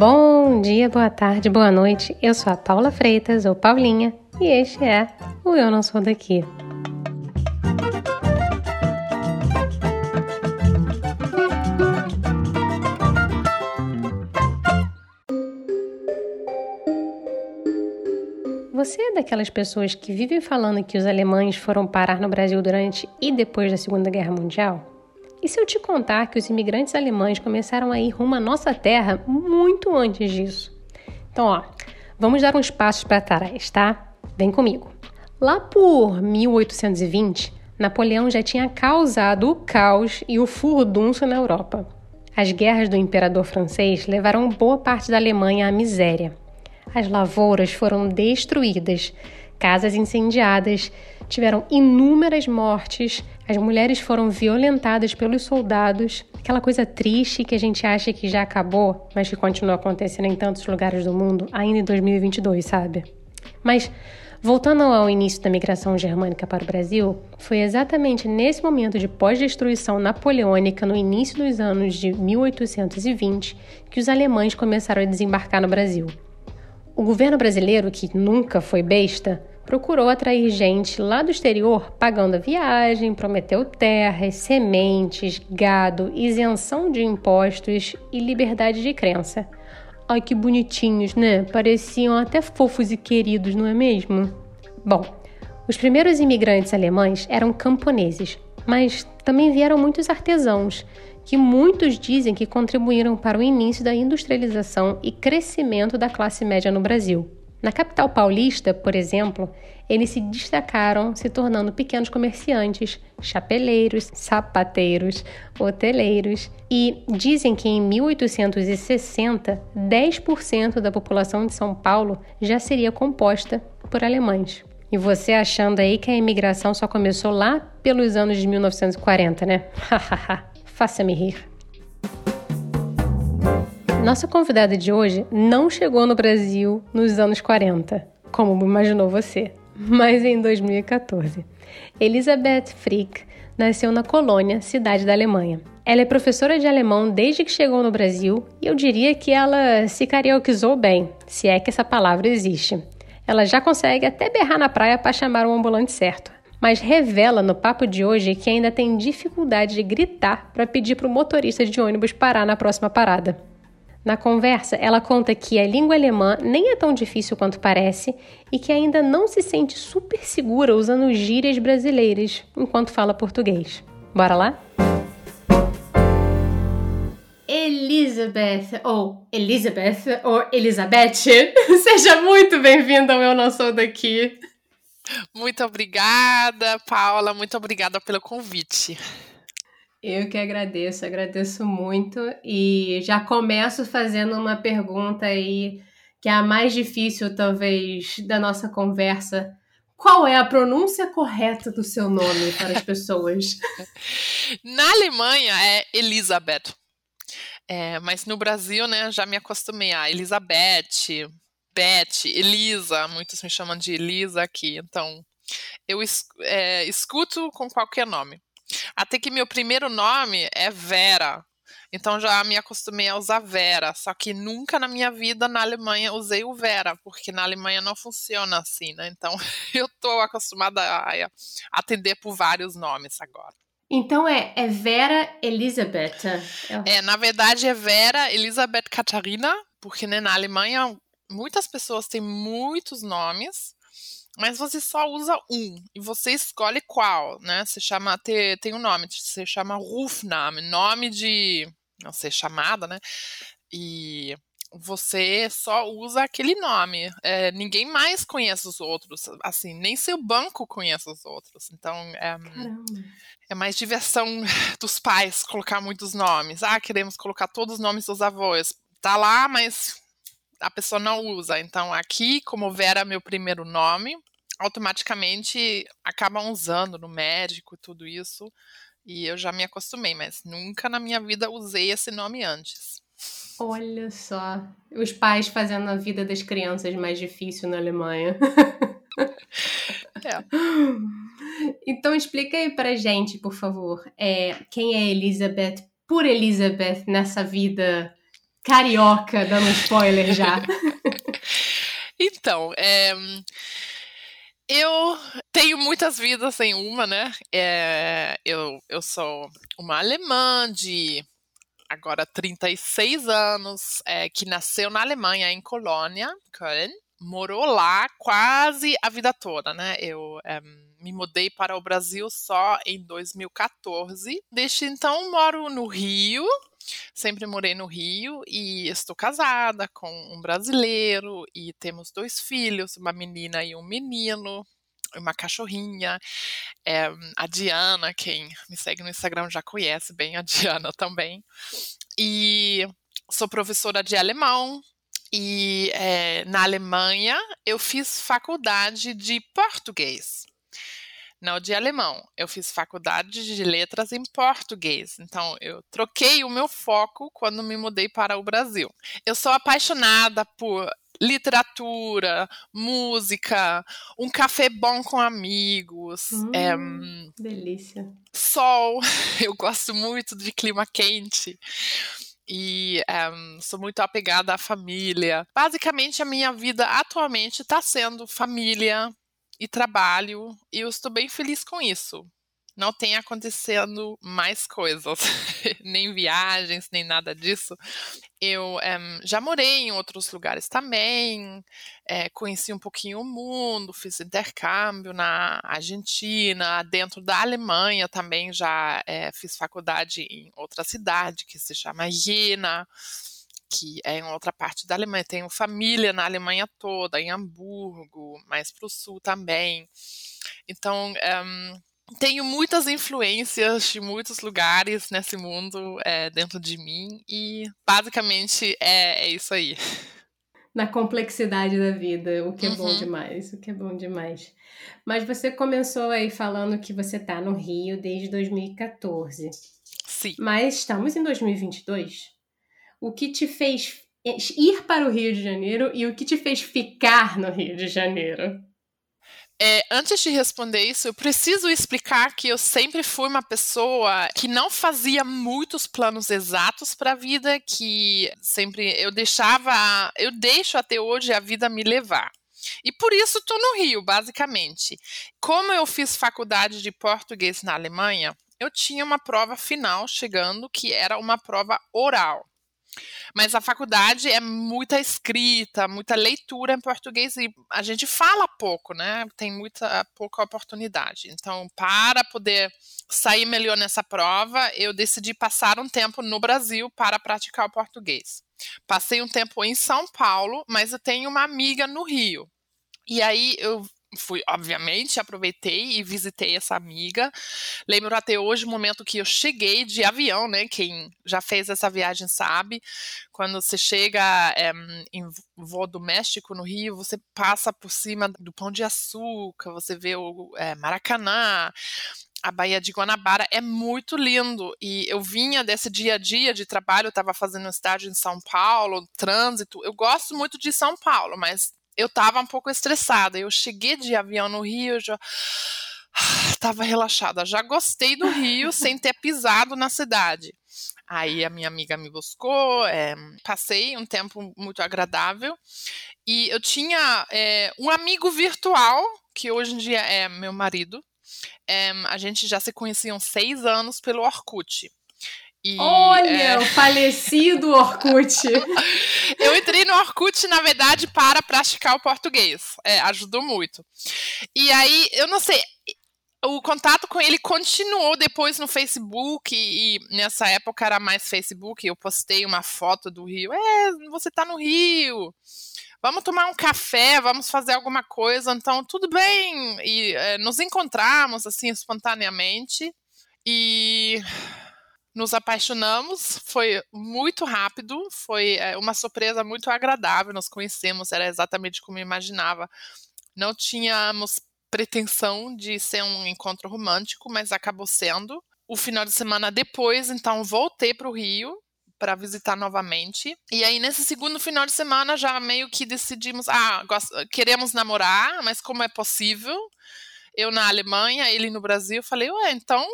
Bom dia, boa tarde, boa noite. Eu sou a Paula Freitas, ou Paulinha, e este é o Eu Não Sou Daqui. Você é daquelas pessoas que vivem falando que os alemães foram parar no Brasil durante e depois da Segunda Guerra Mundial? E se eu te contar que os imigrantes alemães começaram a ir rumo à nossa terra muito antes disso? Então, ó, vamos dar uns passos para trás, tá? Vem comigo. Lá por 1820, Napoleão já tinha causado o caos e o furdunço na Europa. As guerras do imperador francês levaram boa parte da Alemanha à miséria. As lavouras foram destruídas, casas incendiadas, tiveram inúmeras mortes, as mulheres foram violentadas pelos soldados, aquela coisa triste que a gente acha que já acabou, mas que continua acontecendo em tantos lugares do mundo, ainda em 2022, sabe? Mas Voltando ao início da migração germânica para o Brasil, foi exatamente nesse momento de pós-destruição napoleônica, no início dos anos de 1820, que os alemães começaram a desembarcar no Brasil. O governo brasileiro, que nunca foi besta, procurou atrair gente lá do exterior pagando a viagem, prometeu terras, sementes, gado, isenção de impostos e liberdade de crença. Ai que bonitinhos, né? Pareciam até fofos e queridos, não é mesmo? Bom, os primeiros imigrantes alemães eram camponeses, mas também vieram muitos artesãos, que muitos dizem que contribuíram para o início da industrialização e crescimento da classe média no Brasil. Na capital paulista, por exemplo, eles se destacaram se tornando pequenos comerciantes, chapeleiros, sapateiros, hoteleiros e dizem que em 1860, 10% da população de São Paulo já seria composta por alemães. E você achando aí que a imigração só começou lá pelos anos de 1940, né? Faça-me rir. Nossa convidada de hoje não chegou no Brasil nos anos 40, como imaginou você, mas em 2014. Elisabeth Frick nasceu na Colônia, cidade da Alemanha. Ela é professora de alemão desde que chegou no Brasil e eu diria que ela se carioquizou bem, se é que essa palavra existe. Ela já consegue até berrar na praia para chamar o ambulante certo mas revela no papo de hoje que ainda tem dificuldade de gritar para pedir para o motorista de ônibus parar na próxima parada. Na conversa, ela conta que a língua alemã nem é tão difícil quanto parece e que ainda não se sente super segura usando gírias brasileiras enquanto fala português. Bora lá? Elizabeth, ou Elizabeth, ou Elizabeth, seja muito bem-vinda ao Eu Não Sou Daqui. Muito obrigada, Paula, muito obrigada pelo convite. Eu que agradeço, agradeço muito e já começo fazendo uma pergunta aí que é a mais difícil talvez da nossa conversa. Qual é a pronúncia correta do seu nome para as pessoas? Na Alemanha é Elizabeth. É, mas no Brasil, né, já me acostumei a Elizabeth, Beth, Elisa, muitos me chamam de Elisa aqui, então eu é, escuto com qualquer nome. Até que meu primeiro nome é Vera. Então já me acostumei a usar Vera, só que nunca na minha vida na Alemanha usei o Vera, porque na Alemanha não funciona assim, né? Então eu tô acostumada a atender por vários nomes agora. Então é, é Vera Elizabeth. É, na verdade é Vera Elizabeth Catarina, porque né, na Alemanha muitas pessoas têm muitos nomes mas você só usa um e você escolhe qual, né? Você chama tem, tem um nome, você chama Rufname, nome de não sei chamada, né? E você só usa aquele nome. É, ninguém mais conhece os outros, assim, nem seu banco conhece os outros. Então é, é mais diversão dos pais colocar muitos nomes. Ah, queremos colocar todos os nomes dos avós. Tá lá, mas a pessoa não usa. Então, aqui, como Vera é meu primeiro nome, automaticamente acabam usando no médico e tudo isso. E eu já me acostumei, mas nunca na minha vida usei esse nome antes. Olha só, os pais fazendo a vida das crianças mais difícil na Alemanha. É. Então explica aí pra gente, por favor, é, quem é Elizabeth por Elizabeth nessa vida carioca, dando spoiler já. então, é, eu tenho muitas vidas em uma, né? É, eu, eu sou uma alemã de agora 36 anos, é, que nasceu na Alemanha, em Colônia, Köln. Morou lá quase a vida toda, né? Eu é, me mudei para o Brasil só em 2014. Desde então moro no Rio, sempre morei no Rio e estou casada com um brasileiro e temos dois filhos, uma menina e um menino uma cachorrinha. É, a Diana, quem me segue no Instagram já conhece bem a Diana também. E sou professora de alemão. E é, na Alemanha eu fiz faculdade de português não de alemão. Eu fiz faculdade de letras em português. Então, eu troquei o meu foco quando me mudei para o Brasil. Eu sou apaixonada por literatura, música, um café bom com amigos. Hum, é, delícia. Sol, eu gosto muito de clima quente. E um, sou muito apegada à família. Basicamente, a minha vida atualmente está sendo família e trabalho, e eu estou bem feliz com isso não tem acontecendo mais coisas, nem viagens, nem nada disso. Eu um, já morei em outros lugares também, é, conheci um pouquinho o mundo, fiz intercâmbio na Argentina, dentro da Alemanha também já é, fiz faculdade em outra cidade que se chama Jena que é em outra parte da Alemanha. Tenho família na Alemanha toda, em Hamburgo, mais para o sul também. Então, um, tenho muitas influências de muitos lugares nesse mundo é, dentro de mim e basicamente é, é, isso aí. Na complexidade da vida, o que é uhum. bom demais, o que é bom demais. Mas você começou aí falando que você está no Rio desde 2014. Sim. Mas estamos em 2022. O que te fez ir para o Rio de Janeiro e o que te fez ficar no Rio de Janeiro? É, antes de responder isso, eu preciso explicar que eu sempre fui uma pessoa que não fazia muitos planos exatos para a vida, que sempre eu deixava, eu deixo até hoje a vida me levar. E por isso estou no Rio, basicamente. Como eu fiz faculdade de português na Alemanha, eu tinha uma prova final chegando que era uma prova oral. Mas a faculdade é muita escrita, muita leitura em português e a gente fala pouco, né? Tem muita pouca oportunidade. Então, para poder sair melhor nessa prova, eu decidi passar um tempo no Brasil para praticar o português. Passei um tempo em São Paulo, mas eu tenho uma amiga no Rio. E aí eu fui, obviamente, aproveitei e visitei essa amiga. Lembro até hoje o momento que eu cheguei de avião, né? Quem já fez essa viagem sabe. Quando você chega é, em voo doméstico no Rio, você passa por cima do Pão de Açúcar, você vê o é, Maracanã, a Baía de Guanabara é muito lindo e eu vinha desse dia a dia de trabalho, estava fazendo estágio em São Paulo, trânsito. Eu gosto muito de São Paulo, mas eu estava um pouco estressada. Eu cheguei de avião no Rio, já estava relaxada. Já gostei do Rio sem ter pisado na cidade. Aí a minha amiga me buscou, é, passei um tempo muito agradável e eu tinha é, um amigo virtual que hoje em dia é meu marido. É, a gente já se conhecia uns seis anos pelo Orkut. E, Olha, é... o falecido Orkut. eu entrei no Orkut, na verdade, para praticar o português. É, ajudou muito. E aí, eu não sei, o contato com ele continuou depois no Facebook e, e nessa época era mais Facebook. Eu postei uma foto do Rio. É, você tá no Rio. Vamos tomar um café, vamos fazer alguma coisa. Então, tudo bem. E é, nos encontramos assim espontaneamente. E nos apaixonamos, foi muito rápido, foi é, uma surpresa muito agradável. Nos conhecemos, era exatamente como eu imaginava. Não tínhamos pretensão de ser um encontro romântico, mas acabou sendo. O final de semana depois, então, voltei para o Rio para visitar novamente. E aí, nesse segundo final de semana, já meio que decidimos: ah, queremos namorar, mas como é possível? Eu na Alemanha, ele no Brasil. Falei, ué, então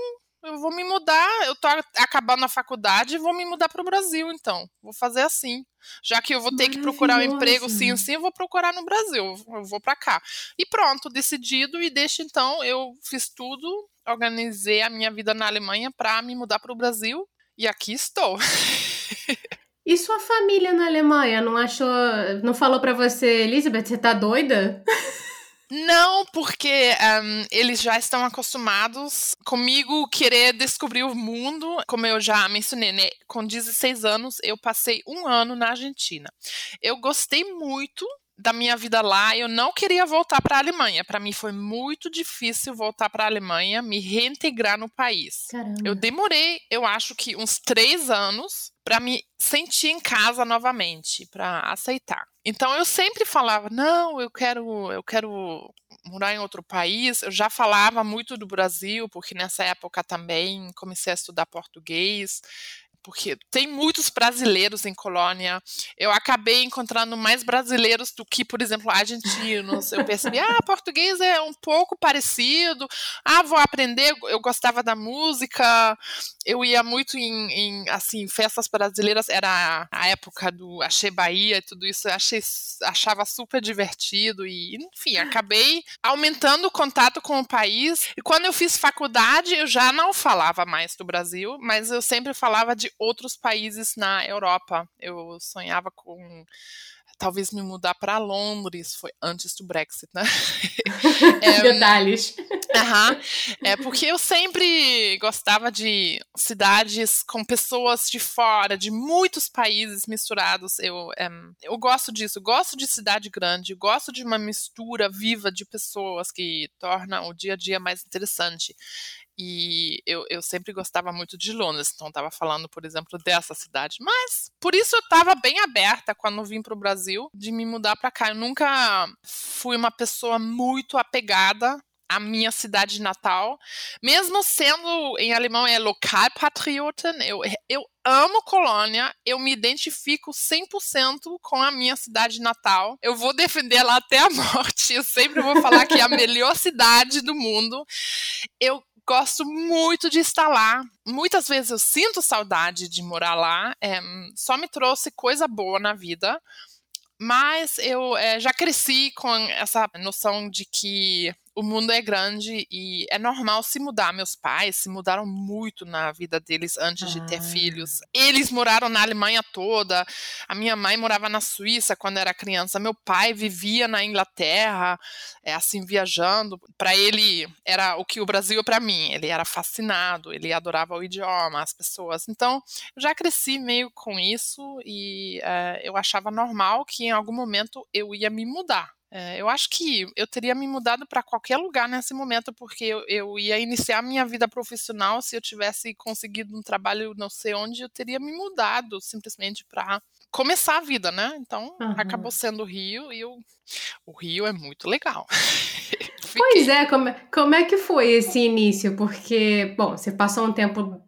eu vou me mudar, eu tô acabando a faculdade e vou me mudar para o Brasil, então. Vou fazer assim. Já que eu vou ter que procurar um emprego sim sim, eu vou procurar no Brasil, eu vou para cá. E pronto, decidido e deixa então, eu fiz tudo, organizei a minha vida na Alemanha para me mudar para o Brasil e aqui estou. E sua família na Alemanha não achou, não falou para você, Elizabeth, você tá doida? Não, porque um, eles já estão acostumados comigo querer descobrir o mundo. Como eu já mencionei, né? Com 16 anos, eu passei um ano na Argentina. Eu gostei muito da minha vida lá, eu não queria voltar para a Alemanha. Para mim foi muito difícil voltar para a Alemanha, me reintegrar no país. Caramba. Eu demorei, eu acho que uns três anos para me sentir em casa novamente, para aceitar. Então eu sempre falava, não, eu quero, eu quero morar em outro país. Eu já falava muito do Brasil, porque nessa época também comecei a estudar português porque tem muitos brasileiros em Colônia. Eu acabei encontrando mais brasileiros do que, por exemplo, argentinos. Eu percebi, ah, português é um pouco parecido. Ah, vou aprender. Eu gostava da música. Eu ia muito em, em assim, festas brasileiras. Era a época do Achei Bahia e tudo isso. Eu achei, achava super divertido. E, enfim, acabei aumentando o contato com o país. E quando eu fiz faculdade, eu já não falava mais do Brasil, mas eu sempre falava de outros países na Europa. Eu sonhava com talvez me mudar para Londres, foi antes do Brexit, né? é, Detalhes. Uh é porque eu sempre gostava de cidades com pessoas de fora, de muitos países misturados. Eu, é, eu gosto disso, gosto de cidade grande, gosto de uma mistura viva de pessoas que torna o dia a dia mais interessante. E eu, eu sempre gostava muito de Londres, então estava falando, por exemplo, dessa cidade. Mas por isso eu estava bem aberta quando vim para o Brasil de me mudar para cá. Eu nunca fui uma pessoa muito apegada à minha cidade natal, mesmo sendo em alemão é Lokalpatrioten, eu, eu amo Colônia, eu me identifico 100% com a minha cidade natal. Eu vou defender ela até a morte. Eu sempre vou falar que é a melhor cidade do mundo. Eu gosto muito de estar lá. Muitas vezes eu sinto saudade de morar lá. É, só me trouxe coisa boa na vida. Mas eu é, já cresci com essa noção de que o mundo é grande e é normal se mudar. Meus pais se mudaram muito na vida deles antes de ter ah. filhos. Eles moraram na Alemanha toda. A minha mãe morava na Suíça quando era criança. Meu pai vivia na Inglaterra, é, assim, viajando. Para ele era o que o Brasil é para mim. Ele era fascinado, ele adorava o idioma, as pessoas. Então, eu já cresci meio com isso e é, eu achava normal que em algum momento eu ia me mudar. É, eu acho que eu teria me mudado para qualquer lugar nesse momento, porque eu, eu, ia iniciar minha vida profissional. Se eu tivesse conseguido um trabalho não sei onde, eu teria me mudado simplesmente para começar a vida, né? Então uhum. acabou sendo o Rio e eu, o Rio é muito legal. pois é, como, como é que foi esse início? Porque, bom, você passou um tempo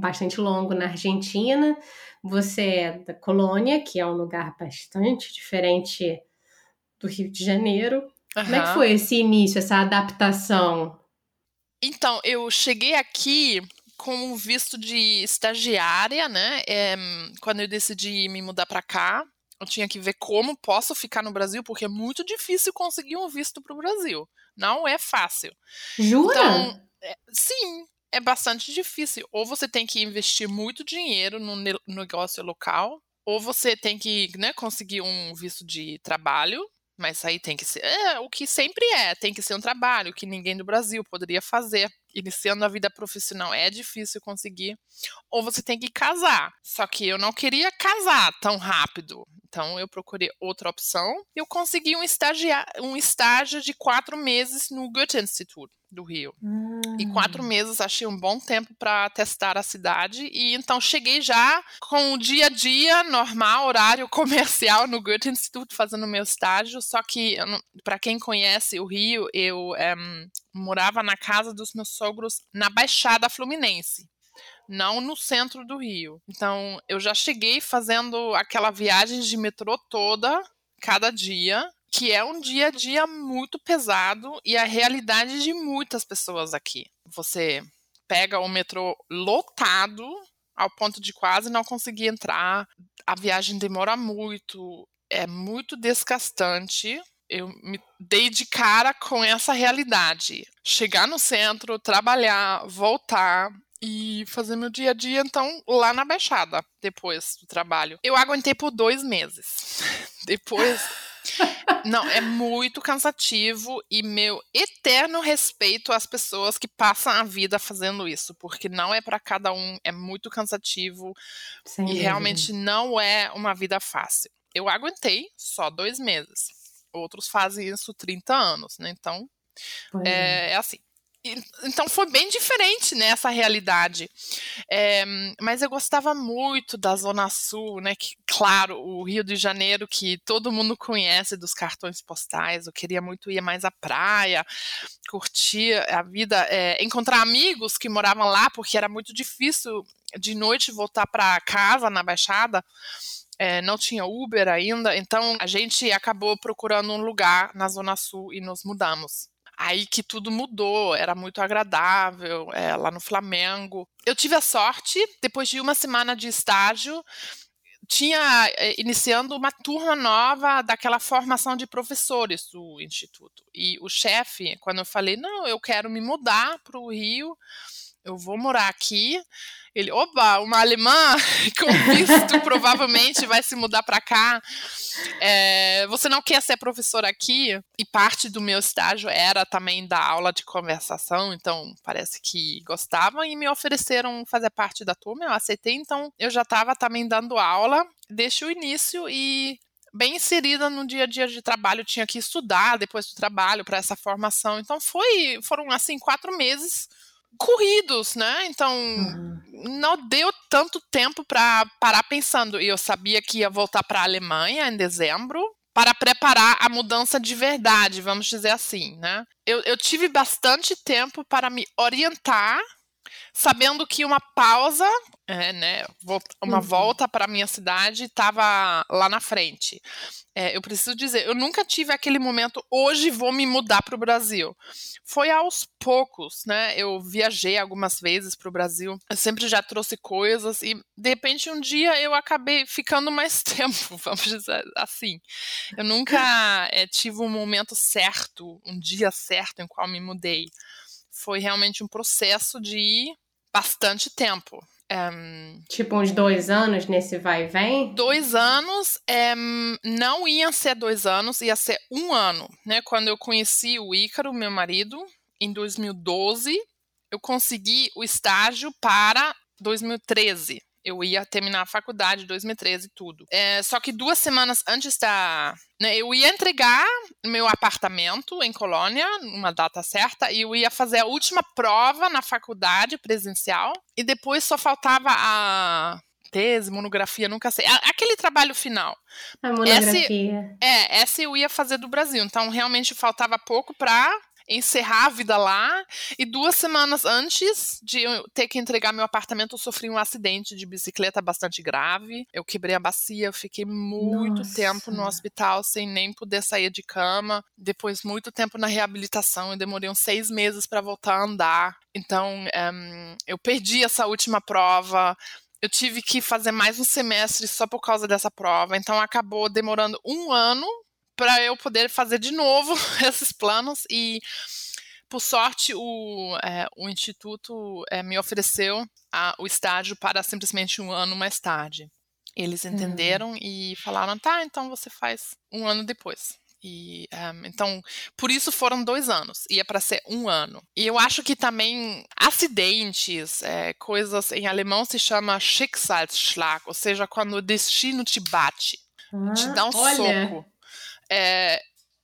bastante longo na Argentina, você é da Colônia, que é um lugar bastante diferente do Rio de Janeiro. Uhum. Como é que foi esse início, essa adaptação? Então, eu cheguei aqui com um visto de estagiária, né? É, quando eu decidi me mudar para cá, eu tinha que ver como posso ficar no Brasil, porque é muito difícil conseguir um visto para o Brasil. Não é fácil. Jura? Então, é, sim, é bastante difícil. Ou você tem que investir muito dinheiro no negócio local, ou você tem que né, conseguir um visto de trabalho mas aí tem que ser. É, o que sempre é, tem que ser um trabalho que ninguém do Brasil poderia fazer. Iniciando a vida profissional é difícil conseguir. Ou você tem que casar. Só que eu não queria casar tão rápido. Então eu procurei outra opção. Eu consegui um, estagia, um estágio de quatro meses no Goethe Institut do Rio. Hum. E quatro meses achei um bom tempo para testar a cidade. E então cheguei já com o dia a dia normal, horário comercial no Goethe Institut, fazendo meu estágio. Só que, para quem conhece o Rio, eu um, eh, morava na casa dos meus sogros na Baixada Fluminense não no centro do Rio. Então, eu já cheguei fazendo aquela viagem de metrô toda, cada dia, que é um dia a dia muito pesado e a realidade de muitas pessoas aqui. Você pega o metrô lotado ao ponto de quase não conseguir entrar. A viagem demora muito, é muito desgastante. Eu me dei de cara com essa realidade. Chegar no centro, trabalhar, voltar, e fazer meu dia a dia, então, lá na Baixada, depois do trabalho. Eu aguentei por dois meses. depois. Não, é muito cansativo e meu eterno respeito às pessoas que passam a vida fazendo isso, porque não é para cada um, é muito cansativo Sem e realmente não é uma vida fácil. Eu aguentei só dois meses. Outros fazem isso 30 anos, né? Então, é, é. é assim então foi bem diferente né, essa realidade. É, mas eu gostava muito da Zona Sul, né? Que, claro, o Rio de Janeiro, que todo mundo conhece dos cartões postais. Eu queria muito ir mais à praia, curtir a vida, é, encontrar amigos que moravam lá, porque era muito difícil de noite voltar para casa na Baixada. É, não tinha Uber ainda, então a gente acabou procurando um lugar na Zona Sul e nos mudamos. Aí que tudo mudou, era muito agradável é, lá no Flamengo. Eu tive a sorte, depois de uma semana de estágio, tinha é, iniciando uma turma nova daquela formação de professores do instituto. E o chefe, quando eu falei, não, eu quero me mudar para o Rio, eu vou morar aqui. Ele, oba, uma alemã com visto provavelmente vai se mudar para cá. É, você não quer ser professor aqui? E parte do meu estágio era também da aula de conversação, então parece que gostavam e me ofereceram fazer parte da turma. Eu aceitei, então eu já estava também dando aula desde o início e bem inserida no dia a dia de trabalho, tinha que estudar depois do trabalho para essa formação. Então foi, foram assim quatro meses corridos, né? Então uhum. não deu tanto tempo para parar pensando. E eu sabia que ia voltar para a Alemanha em dezembro para preparar a mudança de verdade, vamos dizer assim, né? Eu, eu tive bastante tempo para me orientar sabendo que uma pausa, é, né, uma uhum. volta para minha cidade estava lá na frente. É, eu preciso dizer, eu nunca tive aquele momento, hoje vou me mudar para o Brasil. Foi aos poucos, né? Eu viajei algumas vezes para o Brasil, eu sempre já trouxe coisas e de repente um dia eu acabei ficando mais tempo, vamos dizer assim. Eu nunca é, tive um momento certo, um dia certo em qual me mudei. Foi realmente um processo de bastante tempo. Um, tipo uns dois anos nesse vai e vem? Dois anos, um, não iam ser dois anos, ia ser um ano, né? Quando eu conheci o Ícaro, meu marido, em 2012, eu consegui o estágio para 2013 eu ia terminar a faculdade em 2013 e tudo. É, só que duas semanas antes da. Né, eu ia entregar meu apartamento em Colônia, numa data certa, e eu ia fazer a última prova na faculdade presencial, e depois só faltava a tese, monografia, nunca sei. Aquele trabalho final. A monografia. Esse, é, essa eu ia fazer do Brasil. Então, realmente faltava pouco para encerrar a vida lá. E duas semanas antes de eu ter que entregar meu apartamento, eu sofri um acidente de bicicleta bastante grave. Eu quebrei a bacia, eu fiquei muito Nossa. tempo no hospital sem nem poder sair de cama. Depois, muito tempo na reabilitação. Eu demorei uns seis meses para voltar a andar. Então, um, eh, eu perdi essa última prova eu tive que fazer mais um semestre só por causa dessa prova. Então acabou demorando um ano para eu poder fazer de novo esses planos e por sorte o, é, o instituto é, me ofereceu a, o estágio para simplesmente um ano mais tarde eles entenderam uhum. e falaram tá então você faz um ano depois e um, então, por isso foram dois anos. Ia para ser um ano. E eu acho que também acidentes, é, coisas em alemão se chama Schicksalsschlag, ou seja, quando o destino te bate, ah, te dá um olha. soco é,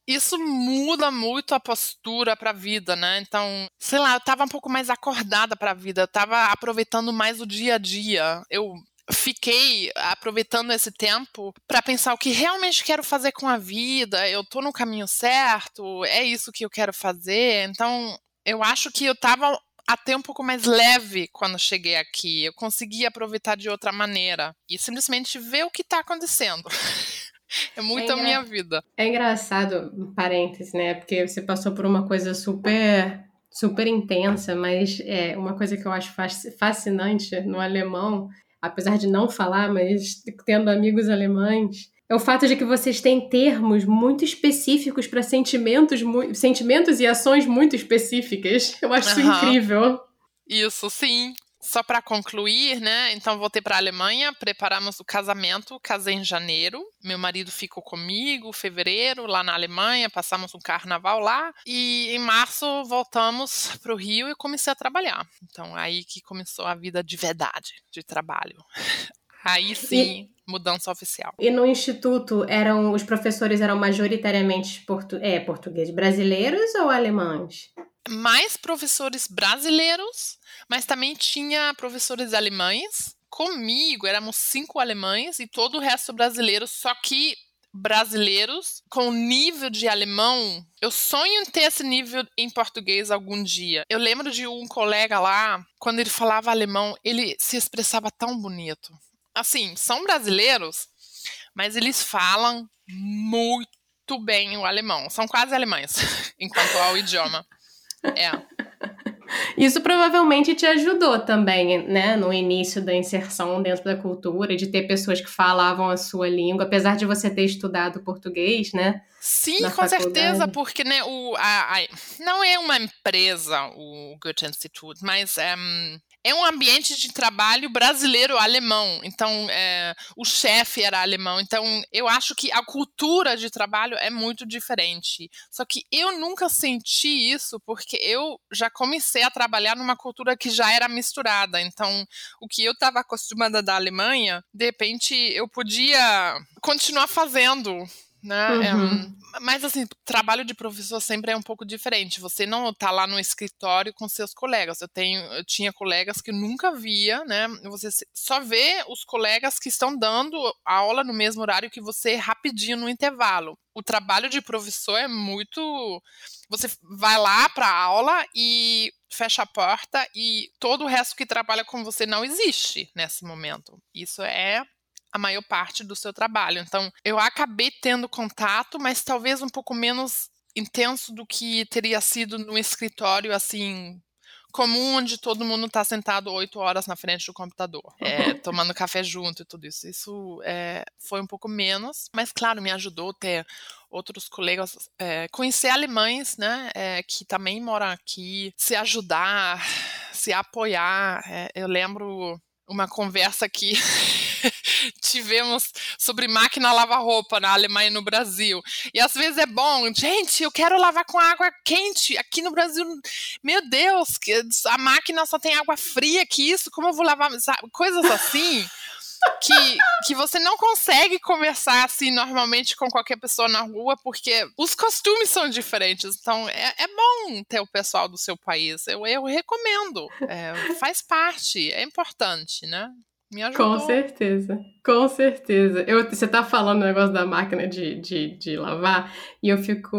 isso muda muito a postura para a vida, né? Então, sei lá, eu tava um pouco mais acordada para a vida, eu tava aproveitando mais o dia a dia. Eu fiquei aproveitando esse tempo para pensar o que realmente quero fazer com a vida, eu tô no caminho certo, é isso que eu quero fazer. Então, eu acho que eu tava até um pouco mais leve quando cheguei aqui. Eu consegui aproveitar de outra maneira e simplesmente ver o que está acontecendo. É muito é a minha vida. É engraçado, um parênteses, né? Porque você passou por uma coisa super super intensa, mas é uma coisa que eu acho fascinante no alemão, apesar de não falar, mas tendo amigos alemães, é o fato de que vocês têm termos muito específicos para sentimentos, sentimentos e ações muito específicas. Eu acho uhum. isso incrível. Isso, sim. Só para concluir, né? Então voltei para a Alemanha, preparamos o casamento, casei em janeiro. Meu marido ficou comigo, fevereiro, lá na Alemanha, passamos um carnaval lá e em março voltamos para o Rio e comecei a trabalhar. Então aí que começou a vida de verdade, de trabalho. Aí sim, e, mudança oficial. E no instituto eram os professores eram majoritariamente portu, é, portugueses brasileiros ou alemães? Mais professores brasileiros, mas também tinha professores alemães. Comigo éramos cinco alemães e todo o resto brasileiro, só que brasileiros com nível de alemão. Eu sonho em ter esse nível em português algum dia. Eu lembro de um colega lá, quando ele falava alemão, ele se expressava tão bonito assim, são brasileiros, mas eles falam muito bem o alemão. São quase alemães, enquanto ao idioma. É. Isso provavelmente te ajudou também, né, no início da inserção dentro da cultura, de ter pessoas que falavam a sua língua, apesar de você ter estudado português, né? Sim, com faculdade. certeza, porque né, o, a, a, não é uma empresa, o Goethe Institute, mas um, é um ambiente de trabalho brasileiro alemão. Então, é, o chefe era alemão. Então, eu acho que a cultura de trabalho é muito diferente. Só que eu nunca senti isso porque eu já comecei a trabalhar numa cultura que já era misturada. Então, o que eu estava acostumada da Alemanha, de repente, eu podia continuar fazendo né? Uhum. É, mas assim, trabalho de professor sempre é um pouco diferente. Você não está lá no escritório com seus colegas. Eu tenho, eu tinha colegas que eu nunca via, né? Você só vê os colegas que estão dando aula no mesmo horário que você rapidinho no intervalo. O trabalho de professor é muito você vai lá para a aula e fecha a porta e todo o resto que trabalha com você não existe nesse momento. Isso é a maior parte do seu trabalho. Então, eu acabei tendo contato, mas talvez um pouco menos intenso do que teria sido no escritório, assim, comum, onde todo mundo está sentado oito horas na frente do computador, é, tomando café junto e tudo isso. Isso é, foi um pouco menos, mas claro, me ajudou ter outros colegas, é, conhecer alemães, né, é, que também moram aqui, se ajudar, se apoiar. É, eu lembro uma conversa que tivemos sobre máquina lavar roupa na Alemanha e no Brasil. E às vezes é bom, gente, eu quero lavar com água quente. Aqui no Brasil, meu Deus, a máquina só tem água fria, que isso, como eu vou lavar? Sabe? Coisas assim. que, que você não consegue conversar assim normalmente com qualquer pessoa na rua, porque os costumes são diferentes. Então é, é bom ter o pessoal do seu país. Eu, eu recomendo. É, faz parte, é importante, né? Me ajudou. Com certeza, com certeza. Eu, você tá falando o negócio da máquina de, de, de lavar, e eu fico.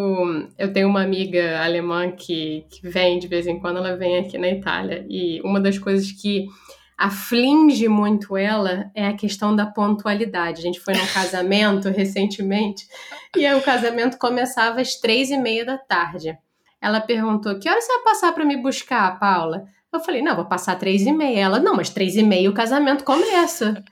Eu tenho uma amiga alemã que, que vem de vez em quando, ela vem aqui na Itália, e uma das coisas que aflige muito ela é a questão da pontualidade. A gente foi num casamento recentemente, e aí o casamento começava às três e meia da tarde. Ela perguntou: Que hora você vai passar para me buscar, Paula? Eu falei, não, vou passar três e meia. Ela, não, mas três e meia o casamento começa.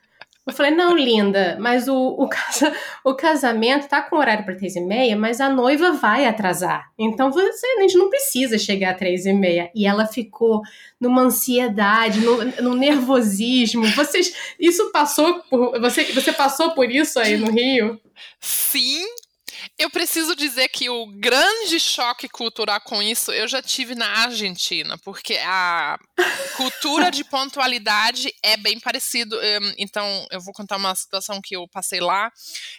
Eu falei, não, linda, mas o, o, casa, o casamento tá com horário para três e meia, mas a noiva vai atrasar. Então você, a gente não precisa chegar a três e meia. E ela ficou numa ansiedade, no nervosismo. Vocês, isso passou por, você, você passou por isso aí no Rio? Sim, eu preciso dizer que o grande choque cultural com isso eu já tive na Argentina, porque a cultura de pontualidade é bem parecido. Hum, então, eu vou contar uma situação que eu passei lá.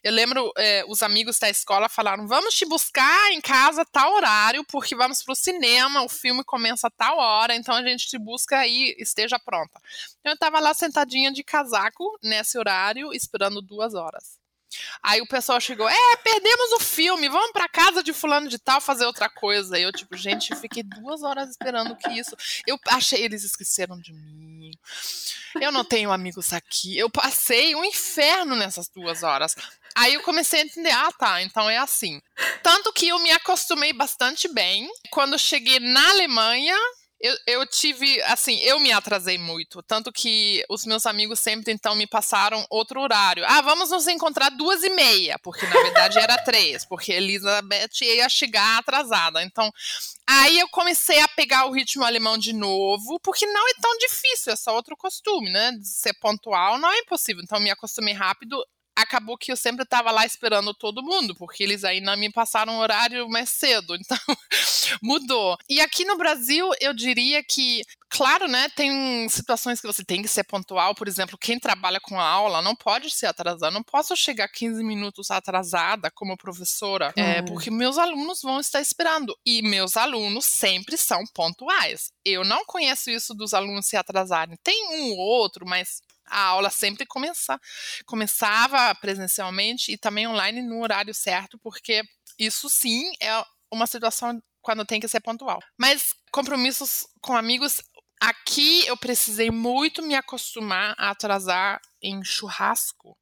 Eu lembro, eh, os amigos da escola falaram: vamos te buscar em casa a tal horário, porque vamos para o cinema, o filme começa a tal hora, então a gente te busca aí, esteja pronta. Eu estava lá sentadinha de casaco nesse horário, esperando duas horas. Aí o pessoal chegou, é, perdemos o filme, vamos pra casa de fulano de tal fazer outra coisa. E eu, tipo, gente, fiquei duas horas esperando que isso. Eu achei, eles esqueceram de mim. Eu não tenho amigos aqui. Eu passei um inferno nessas duas horas. Aí eu comecei a entender, ah, tá, então é assim. Tanto que eu me acostumei bastante bem. Quando cheguei na Alemanha, eu, eu tive, assim, eu me atrasei muito. Tanto que os meus amigos sempre, então, me passaram outro horário. Ah, vamos nos encontrar duas e meia, porque na verdade era três, porque Elizabeth ia chegar atrasada. Então, aí eu comecei a pegar o ritmo alemão de novo, porque não é tão difícil, é só outro costume, né? De ser pontual não é impossível. Então, me acostumei rápido acabou que eu sempre estava lá esperando todo mundo, porque eles ainda me passaram um horário mais cedo, então mudou. E aqui no Brasil, eu diria que Claro, né? Tem situações que você tem que ser pontual. Por exemplo, quem trabalha com a aula não pode ser atrasado. Não posso chegar 15 minutos atrasada como professora, é, é, porque meus alunos vão estar esperando. E meus alunos sempre são pontuais. Eu não conheço isso dos alunos se atrasarem. Tem um ou outro, mas a aula sempre começa, começava presencialmente e também online no horário certo, porque isso sim é uma situação quando tem que ser pontual. Mas compromissos com amigos, aqui eu precisei muito me acostumar a atrasar em churrasco.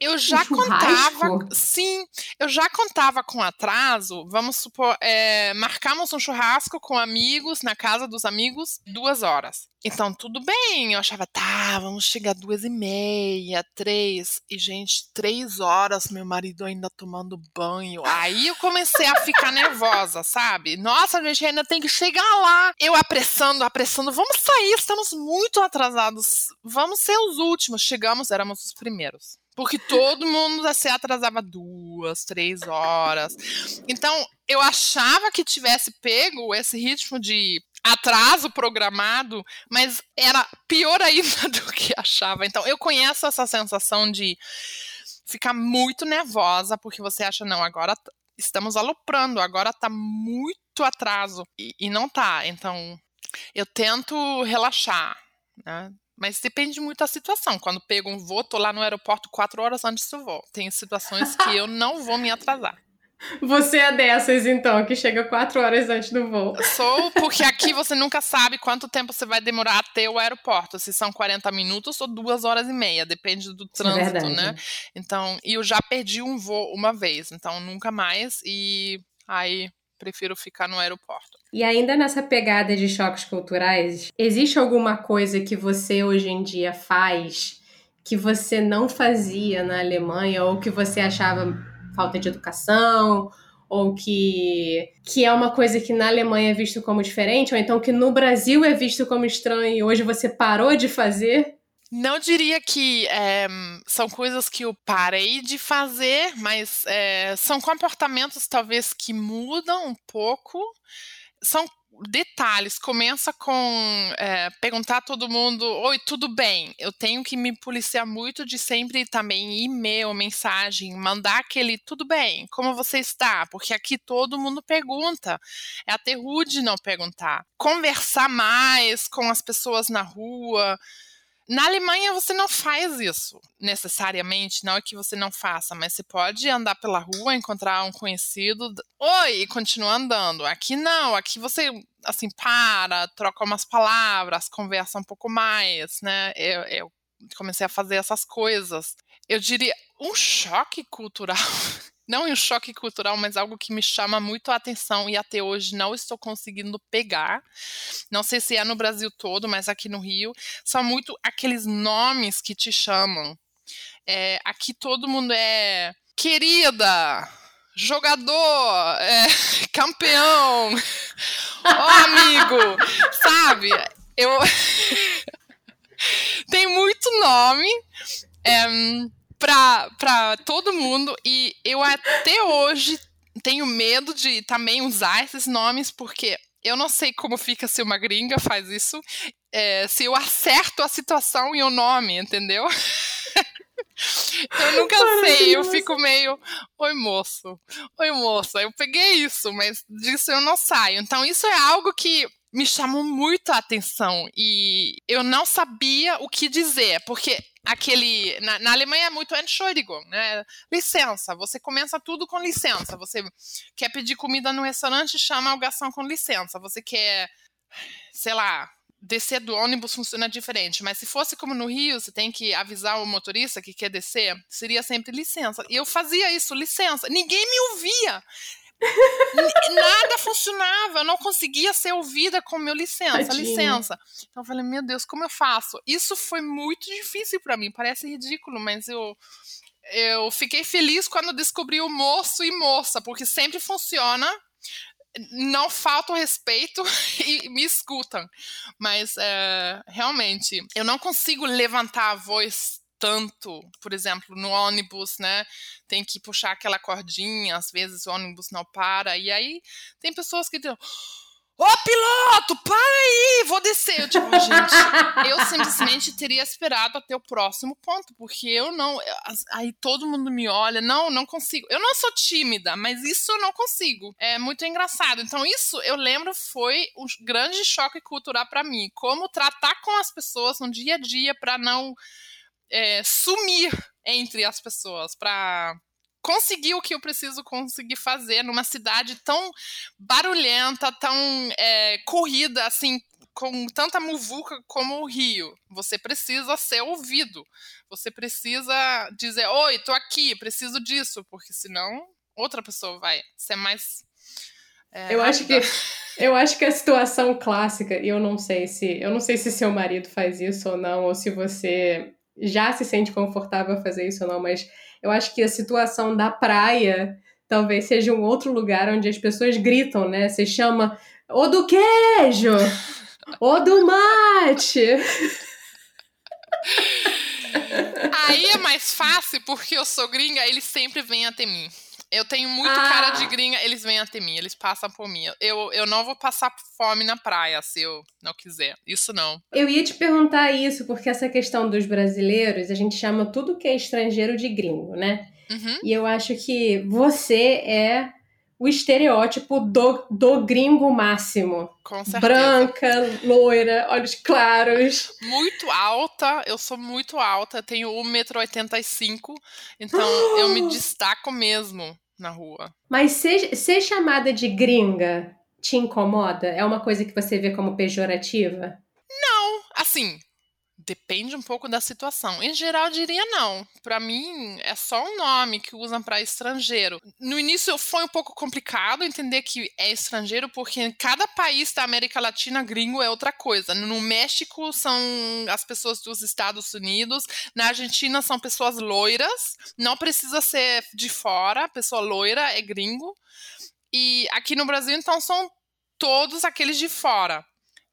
Eu já contava, sim, eu já contava com atraso. Vamos supor, é, marcamos um churrasco com amigos na casa dos amigos duas horas. Então tudo bem, eu achava, tá, vamos chegar duas e meia, três e gente, três horas meu marido ainda tomando banho. Aí eu comecei a ficar nervosa, sabe? Nossa, a gente ainda tem que chegar lá. Eu apressando, apressando, vamos sair, estamos muito atrasados, vamos ser os últimos. Chegamos, éramos os primeiros. Porque todo mundo se atrasava duas, três horas. Então, eu achava que tivesse pego esse ritmo de atraso programado, mas era pior ainda do que achava. Então, eu conheço essa sensação de ficar muito nervosa, porque você acha, não, agora estamos aloprando, agora tá muito atraso. E, e não tá. Então, eu tento relaxar, né? Mas depende muito da situação. Quando pego um voo, tô lá no aeroporto quatro horas antes do voo. Tem situações que eu não vou me atrasar. Você é dessas, então, que chega quatro horas antes do voo. Sou, porque aqui você nunca sabe quanto tempo você vai demorar até o aeroporto. Se são 40 minutos ou duas horas e meia, depende do é trânsito, né? Então, e eu já perdi um voo uma vez, então nunca mais. E aí prefiro ficar no aeroporto. E ainda nessa pegada de choques culturais, existe alguma coisa que você hoje em dia faz que você não fazia na Alemanha ou que você achava falta de educação ou que, que é uma coisa que na Alemanha é visto como diferente, ou então que no Brasil é visto como estranho e hoje você parou de fazer? Não diria que é, são coisas que eu parei de fazer, mas é, são comportamentos talvez que mudam um pouco. São detalhes. Começa com é, perguntar a todo mundo: Oi, tudo bem? Eu tenho que me policiar muito de sempre também e-mail, mensagem, mandar aquele tudo bem, como você está? Porque aqui todo mundo pergunta. É até rude não perguntar. Conversar mais com as pessoas na rua. Na Alemanha você não faz isso necessariamente, não é que você não faça, mas você pode andar pela rua, encontrar um conhecido, oi, e continuar andando. Aqui não, aqui você assim para, troca umas palavras, conversa um pouco mais, né? Eu, eu comecei a fazer essas coisas. Eu diria um choque cultural não um choque cultural, mas algo que me chama muito a atenção e até hoje não estou conseguindo pegar. Não sei se é no Brasil todo, mas aqui no Rio, são muito aqueles nomes que te chamam. É, aqui todo mundo é querida, jogador, é, campeão, ó amigo, sabe? Eu tem muito nome. É, para todo mundo e eu até hoje tenho medo de também usar esses nomes porque eu não sei como fica se uma gringa faz isso, é, se eu acerto a situação e o nome, entendeu? eu nunca sei, eu fico meio, oi moço, oi moça, eu peguei isso, mas disso eu não saio. Então isso é algo que me chamou muito a atenção e eu não sabia o que dizer, porque aquele. Na, na, Alemanha é muito Entschuldigung, né? Licença. Você começa tudo com licença. Você quer pedir comida no restaurante, chama o garçom com licença. Você quer, sei lá, descer do ônibus funciona diferente, mas se fosse como no Rio, você tem que avisar o motorista que quer descer, seria sempre licença. E eu fazia isso, licença. Ninguém me ouvia. Nada funcionava, eu não conseguia ser ouvida com meu licença, Tadinha. licença. Então eu falei, meu Deus, como eu faço? Isso foi muito difícil para mim, parece ridículo, mas eu eu fiquei feliz quando descobri o moço e moça, porque sempre funciona não falta o respeito e me escutam. Mas é, realmente, eu não consigo levantar a voz tanto, por exemplo, no ônibus, né? Tem que puxar aquela cordinha, às vezes o ônibus não para, e aí tem pessoas que dizem. Ô piloto, para aí, vou descer. Eu, tipo, gente, eu simplesmente teria esperado até o próximo ponto, porque eu não. Aí todo mundo me olha, não, não consigo. Eu não sou tímida, mas isso eu não consigo. É muito engraçado. Então, isso eu lembro foi um grande choque cultural para mim. Como tratar com as pessoas no dia a dia para não é, sumir entre as pessoas, para conseguir o que eu preciso conseguir fazer numa cidade tão barulhenta, tão é, corrida, assim, com tanta muvuca como o Rio. Você precisa ser ouvido. Você precisa dizer: Oi, tô aqui, preciso disso, porque senão outra pessoa vai ser mais. É, eu acho que eu acho que a situação clássica, e eu não sei se eu não sei se seu marido faz isso ou não, ou se você já se sente confortável a fazer isso ou não, mas eu acho que a situação da praia talvez seja um outro lugar onde as pessoas gritam, né? Você chama o do queijo, o do mate. Aí é mais fácil porque eu sou gringa, eles sempre vêm até mim. Eu tenho muito ah. cara de gringa, eles vêm até mim, eles passam por mim. Eu, eu não vou passar fome na praia se eu não quiser. Isso não. Eu ia te perguntar isso, porque essa questão dos brasileiros, a gente chama tudo que é estrangeiro de gringo, né? Uhum. E eu acho que você é o estereótipo do, do gringo máximo. Com certeza. Branca, loira, olhos claros. Muito alta, eu sou muito alta, tenho 1,85m, então eu me destaco mesmo na rua. Mas ser, ser chamada de gringa te incomoda? É uma coisa que você vê como pejorativa? Não, assim, Depende um pouco da situação. Em geral, diria não. Para mim, é só um nome que usam para estrangeiro. No início foi um pouco complicado entender que é estrangeiro, porque em cada país da América Latina, gringo é outra coisa. No México são as pessoas dos Estados Unidos, na Argentina são pessoas loiras, não precisa ser de fora, pessoa loira é gringo. E aqui no Brasil, então, são todos aqueles de fora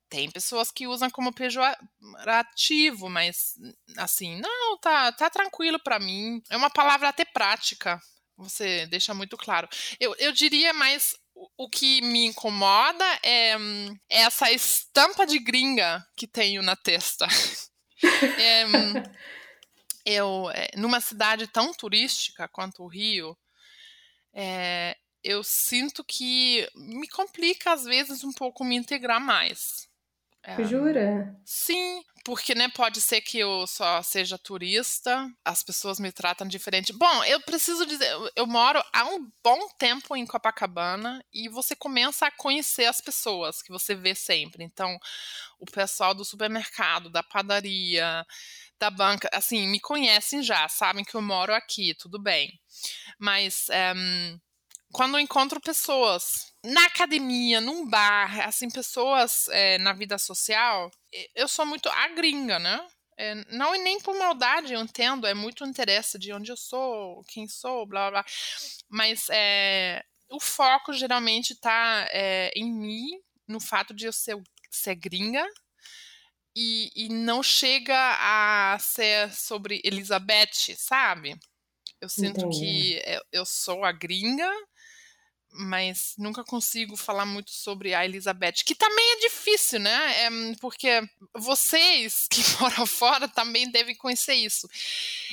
tem pessoas que usam como pejorativo, mas assim, não, tá, tá tranquilo para mim. É uma palavra até prática. Você deixa muito claro. Eu, eu diria mais o que me incomoda é, é essa estampa de gringa que tenho na testa. é, eu, é, numa cidade tão turística quanto o Rio, é, eu sinto que me complica às vezes um pouco me integrar mais. É, Jura? Sim, porque né, pode ser que eu só seja turista, as pessoas me tratam diferente. Bom, eu preciso dizer, eu moro há um bom tempo em Copacabana e você começa a conhecer as pessoas que você vê sempre. Então, o pessoal do supermercado, da padaria, da banca, assim, me conhecem já, sabem que eu moro aqui, tudo bem. Mas um, eh, quando eu encontro pessoas na academia, num bar, assim, pessoas é, na vida social, eu sou muito a gringa, né? É, não e nem por maldade, eu entendo, é muito interesse de onde eu sou, quem sou, blá blá blá. Mas é, o foco geralmente está é, em mim, no fato de eu ser, ser gringa, e, e não chega a ser sobre Elizabeth, sabe? Eu sinto Entendi. que eu, eu sou a gringa, mas nunca consigo falar muito sobre a Elizabeth, que também é difícil, né? É, porque vocês que moram fora também devem conhecer isso.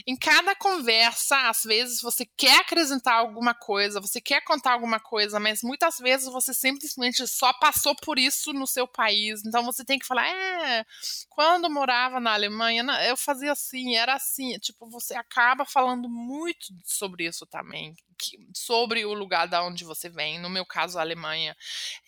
Em cada conversa, às vezes você quer acrescentar alguma coisa, você quer contar alguma coisa, mas muitas vezes você simplesmente só passou por isso no seu país. Então você tem que falar, é, quando eu morava na Alemanha, eu fazia assim, era assim. Tipo, você acaba falando muito sobre isso também sobre o lugar da onde você vem. No meu caso, a Alemanha.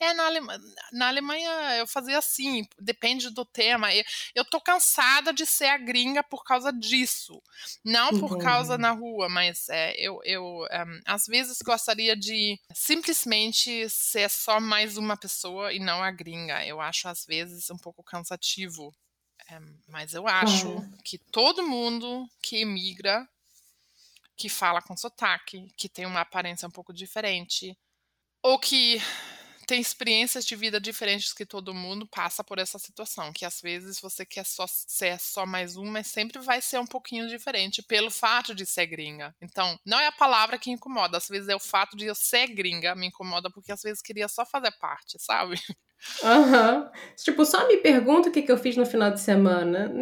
É, na, Alemanha, na Alemanha eu fazia assim, depende do tema. Eu, eu tô cansada de ser a gringa por causa disso. Não por Entendi. causa na rua, mas é, eu, eu um, às vezes gostaria de simplesmente ser só mais uma pessoa e não a gringa. Eu acho às vezes um pouco cansativo. É, mas eu acho que todo mundo que emigra que fala com sotaque, que tem uma aparência um pouco diferente, ou que tem experiências de vida diferentes que todo mundo passa por essa situação, que às vezes você quer só ser só mais um, mas sempre vai ser um pouquinho diferente pelo fato de ser gringa. Então, não é a palavra que incomoda, às vezes é o fato de eu ser gringa me incomoda porque às vezes queria só fazer parte, sabe? Aham. Uhum. Tipo, só me pergunta o que, que eu fiz no final de semana.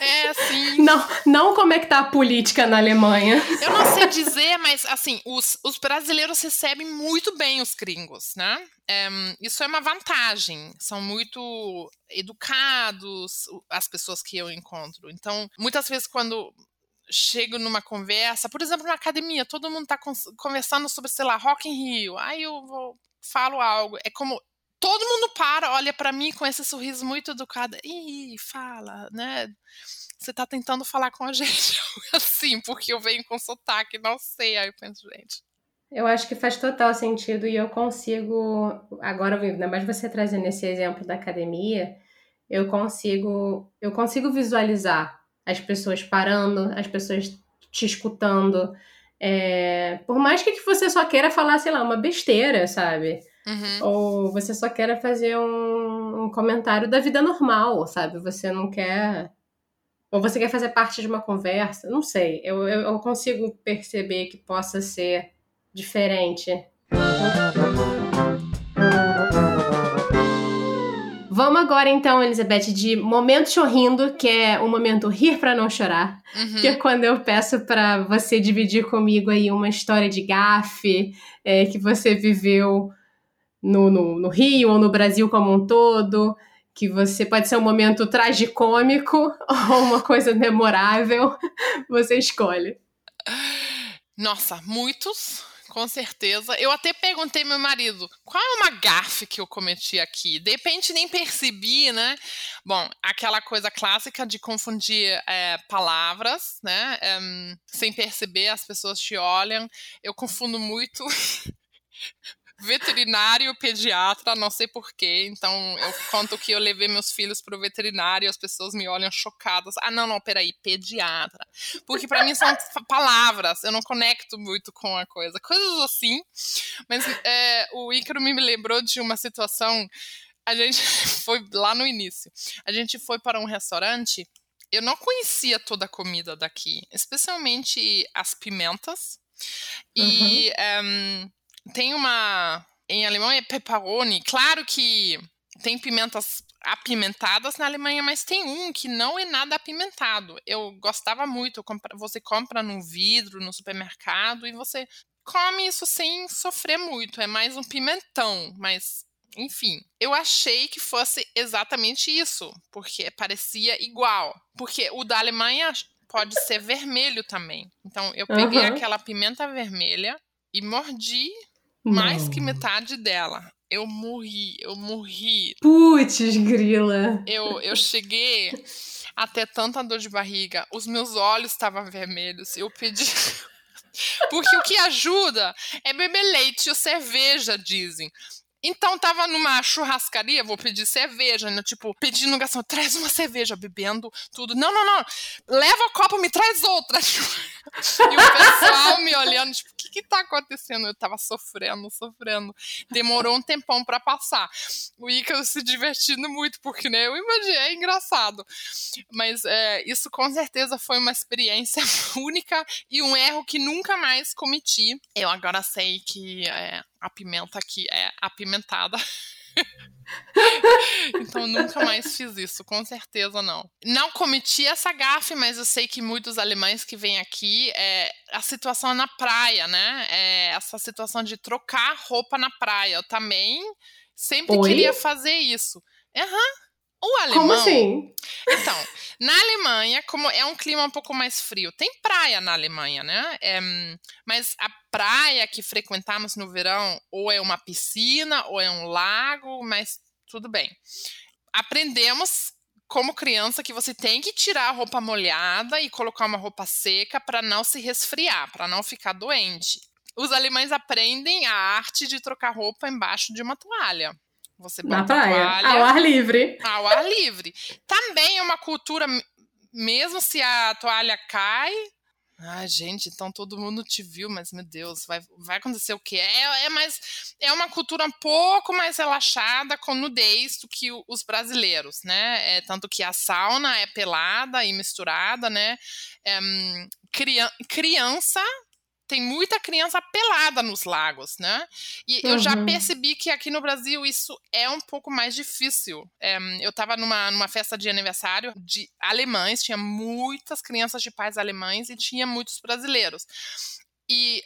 É, sim. Não, não como é que tá a política na Alemanha. Eu não sei dizer, mas assim, os, os brasileiros recebem muito bem os gringos, né? É, isso é uma vantagem. São muito educados as pessoas que eu encontro. Então, muitas vezes quando chego numa conversa, por exemplo, na academia, todo mundo tá conversando sobre, sei lá, Rock in Rio. Aí eu vou falo algo. É como todo mundo para, olha para mim com esse sorriso muito educado. Ih, fala, né? Você tá tentando falar com a gente assim, porque eu venho com sotaque, não sei. Aí eu penso, gente. Eu acho que faz total sentido e eu consigo, agora, ainda mais você trazendo esse exemplo da academia, eu consigo, eu consigo visualizar as pessoas parando, as pessoas te escutando. É, por mais que você só queira falar, sei lá, uma besteira, sabe? Uhum. Ou você só quer fazer um, um, comentário da vida normal, sabe? Você não quer. Ou você quer fazer parte de uma conversa. Não sei. Eu, eu, eu consigo perceber que possa ser diferente. Vamos agora então, Elizabeth, de momento chorrindo, que é o momento rir para não chorar, uhum. que é quando eu peço para você dividir comigo aí uma história de gafe é, que você viveu no, no, no Rio ou no Brasil como um todo, que você pode ser um momento tragicômico ou uma coisa memorável, você escolhe. Nossa, muitos, com certeza. Eu até perguntei meu marido, qual é uma gafe que eu cometi aqui? De repente nem percebi, né? Bom, aquela coisa clássica de confundir é, palavras, né? É, sem perceber, as pessoas te olham. Eu confundo muito veterinário pediatra, não sei porquê. Então eu conto que eu levei meus filhos pro veterinário e as pessoas me olham chocadas. Ah, não, não, peraí, pediatra. Porque para mim são palavras, eu não conecto muito com a coisa. Coisas assim. Mas é, o Ícaro me lembrou de uma situação. A gente foi lá no início. A gente foi para um restaurante. Eu não conhecia toda a comida daqui, especialmente as pimentas. E uhum. um, tem uma. Em alemão é pepperoni. Claro que tem pimentas apimentadas na Alemanha, mas tem um que não é nada apimentado. Eu gostava muito. Você compra no vidro, no supermercado, e você come isso sem sofrer muito. É mais um pimentão, mas enfim, eu achei que fosse exatamente isso, porque parecia igual. Porque o da Alemanha pode ser vermelho também. Então eu peguei uhum. aquela pimenta vermelha e mordi mais Não. que metade dela. Eu morri, eu morri. Putz, grila. Eu, eu cheguei até tanta dor de barriga. Os meus olhos estavam vermelhos. Eu pedi. Porque o que ajuda é beber leite ou cerveja, dizem. Então tava numa churrascaria, vou pedir cerveja, né? Tipo, pedindo garçom, traz uma cerveja, bebendo tudo. Não, não, não. Leva o copo, me traz outra. e o pessoal me olhando, tipo, o que que tá acontecendo? Eu tava sofrendo, sofrendo. Demorou um tempão para passar. O Ícaro se divertindo muito, porque, né, eu imaginei, é engraçado. Mas é, isso com certeza foi uma experiência única e um erro que nunca mais cometi. Eu agora sei que é, a pimenta aqui é apimentada. então nunca mais fiz isso, com certeza não. Não cometi essa gafe, mas eu sei que muitos alemães que vêm aqui, é, a situação na praia, né? É, essa situação de trocar roupa na praia. Eu também sempre Oi? queria fazer isso. Aham. Uhum. O alemão. Como assim? Então, Na Alemanha, como é um clima um pouco mais frio, tem praia na Alemanha, né? É, mas a praia que frequentamos no verão ou é uma piscina ou é um lago, mas tudo bem. Aprendemos como criança que você tem que tirar a roupa molhada e colocar uma roupa seca para não se resfriar, para não ficar doente. Os alemães aprendem a arte de trocar roupa embaixo de uma toalha. Você Na praia, toalha, ao ar livre. Ao ar livre. Também é uma cultura, mesmo se a toalha cai. Ai, gente, então todo mundo te viu, mas meu Deus, vai, vai acontecer o quê? É, é, mais, é uma cultura um pouco mais relaxada com nudez do que os brasileiros, né? É, tanto que a sauna é pelada e misturada, né? É, criança tem muita criança pelada nos lagos, né? E uhum. eu já uhum. percebi que aqui no Brasil isso é um pouco mais difícil. É, eu estava numa, numa festa de aniversário de alemães, tinha muitas crianças de pais alemães e tinha muitos brasileiros. E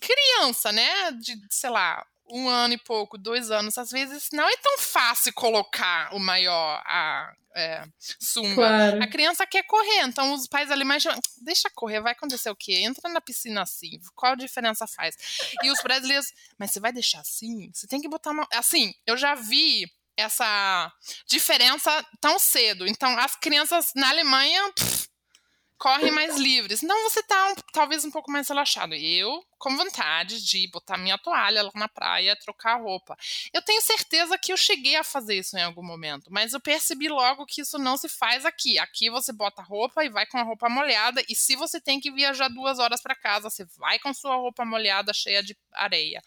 criança, né, de, sei lá, um ano e pouco, dois anos, às vezes não é tão fácil colocar o maior a é, sunga. Claro. A criança quer correr, então os pais alemães chamam, deixa correr, vai acontecer o quê? Entra na piscina assim, qual a diferença faz? E os brasileiros, mas você vai deixar assim? Você tem que botar uma. Assim, eu já vi essa diferença tão cedo. Então, as crianças na Alemanha. Pff, correm mais livres. Então você tá um, talvez um pouco mais relaxado. Eu, com vontade de botar minha toalha lá na praia, trocar roupa. Eu tenho certeza que eu cheguei a fazer isso em algum momento, mas eu percebi logo que isso não se faz aqui. Aqui você bota roupa e vai com a roupa molhada, e se você tem que viajar duas horas para casa, você vai com sua roupa molhada cheia de areia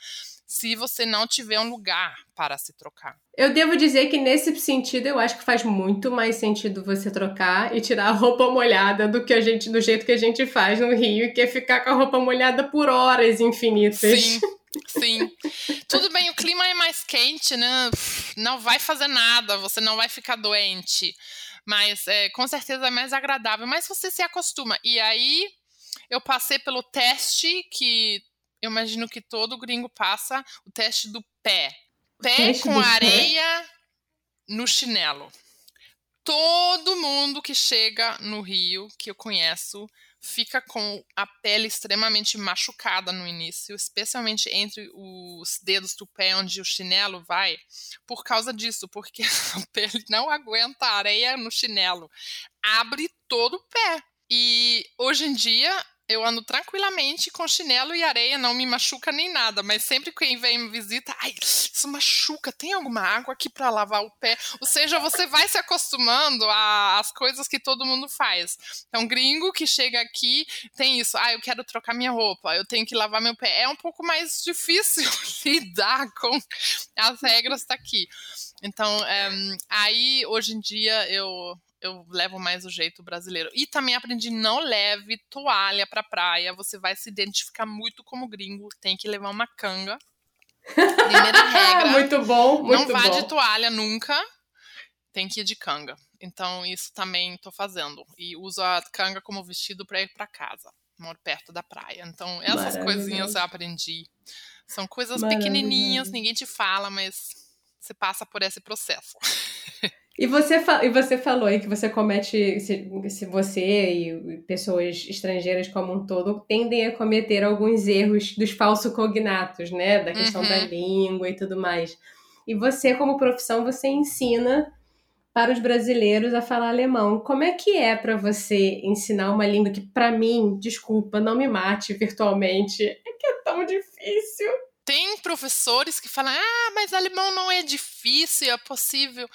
se você não tiver um lugar para se trocar. Eu devo dizer que nesse sentido eu acho que faz muito mais sentido você trocar e tirar a roupa molhada do que a gente do jeito que a gente faz no Rio, que é ficar com a roupa molhada por horas infinitas. Sim. Sim. Tudo bem, o clima é mais quente, né? Não vai fazer nada, você não vai ficar doente. Mas é, com certeza é mais agradável. Mas você se acostuma. E aí eu passei pelo teste que eu imagino que todo gringo passa o teste do pé. Pé com areia pé? no chinelo. Todo mundo que chega no Rio, que eu conheço, fica com a pele extremamente machucada no início, especialmente entre os dedos do pé onde o chinelo vai, por causa disso, porque a pele não aguenta areia no chinelo. Abre todo o pé. E hoje em dia eu ando tranquilamente com chinelo e areia, não me machuca nem nada, mas sempre que vem me visita, ai, isso machuca, tem alguma água aqui para lavar o pé? Ou seja, você vai se acostumando às coisas que todo mundo faz. Então, gringo que chega aqui tem isso, ah, eu quero trocar minha roupa, eu tenho que lavar meu pé. É um pouco mais difícil lidar com as regras daqui. Então, é, aí, hoje em dia, eu eu levo mais o jeito brasileiro. E também aprendi não leve toalha pra praia, você vai se identificar muito como gringo, tem que levar uma canga. Primeira regra. muito bom, muito Não vá bom. de toalha nunca, tem que ir de canga. Então isso também tô fazendo e uso a canga como vestido para ir para casa. Moro perto da praia. Então essas coisinhas eu aprendi. São coisas pequenininhas, ninguém te fala, mas você passa por esse processo. E você, e você falou aí que você comete, se, se você e pessoas estrangeiras como um todo tendem a cometer alguns erros dos falsos cognatos, né? Da questão uhum. da língua e tudo mais. E você, como profissão, você ensina para os brasileiros a falar alemão. Como é que é para você ensinar uma língua que, para mim, desculpa, não me mate virtualmente, é que é tão difícil? Tem professores que falam: ah, mas alemão não é difícil, é possível.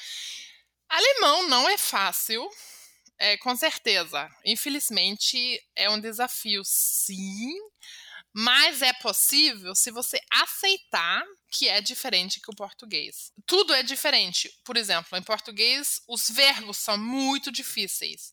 Alemão não é fácil, é, com certeza. Infelizmente, é um desafio, sim, mas é possível se você aceitar que é diferente que o português. Tudo é diferente. Por exemplo, em português, os verbos são muito difíceis.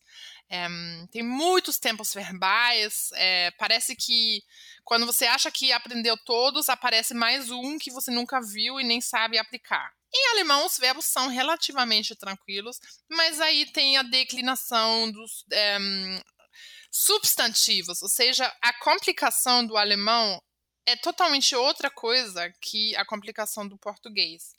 É, tem muitos tempos verbais. É, parece que quando você acha que aprendeu todos, aparece mais um que você nunca viu e nem sabe aplicar. Em alemão, os verbos são relativamente tranquilos, mas aí tem a declinação dos é, substantivos, ou seja, a complicação do alemão é totalmente outra coisa que a complicação do português.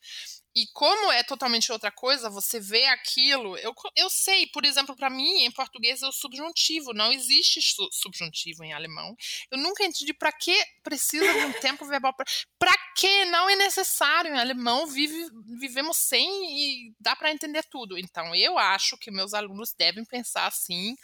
E como é totalmente outra coisa, você vê aquilo. Eu, eu sei, por exemplo, para mim, em português é o subjuntivo, não existe su subjuntivo em alemão. Eu nunca entendi para que precisa de um tempo verbal. Para que não é necessário. Em alemão vive, vivemos sem e dá para entender tudo. Então, eu acho que meus alunos devem pensar assim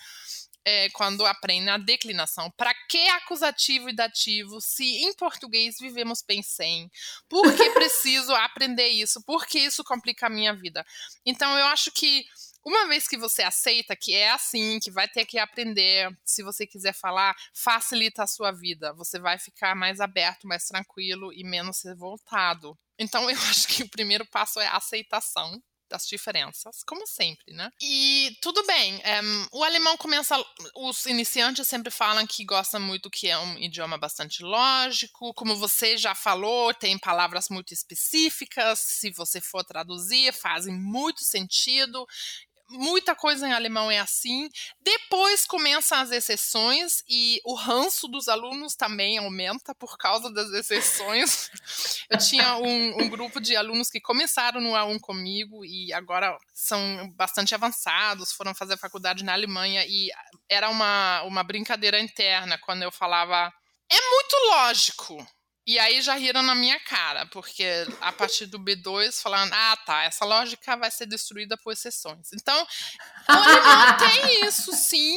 é, quando aprendem a declinação. Para que acusativo e dativo se em português vivemos bem sem? Por que preciso aprender isso? Por que isso complica a minha vida? Então, eu acho que uma vez que você aceita que é assim, que vai ter que aprender, se você quiser falar, facilita a sua vida. Você vai ficar mais aberto, mais tranquilo e menos revoltado. Então, eu acho que o primeiro passo é a aceitação das diferenças, como sempre, né? E tudo bem, um, eh, o alemão começa. Os iniciantes sempre falam que gostam muito que é um idioma bastante lógico. Como você já falou, tem palavras muito específicas. Se você for traduzir, fazem muito sentido muita coisa em alemão é assim. Depois começam as exceções e o ranço dos alunos também aumenta por causa das exceções. Eu tinha um, um, grupo de alunos que começaram no A1 comigo e agora são bastante avançados, foram fazer faculdade na Alemanha e era uma, uma brincadeira interna quando eu falava. É muito lógico. E aí já riram na minha cara, porque a partir do B2 falando, ah, tá, essa lógica vai ser destruída por exceções. Então, tem isso sim,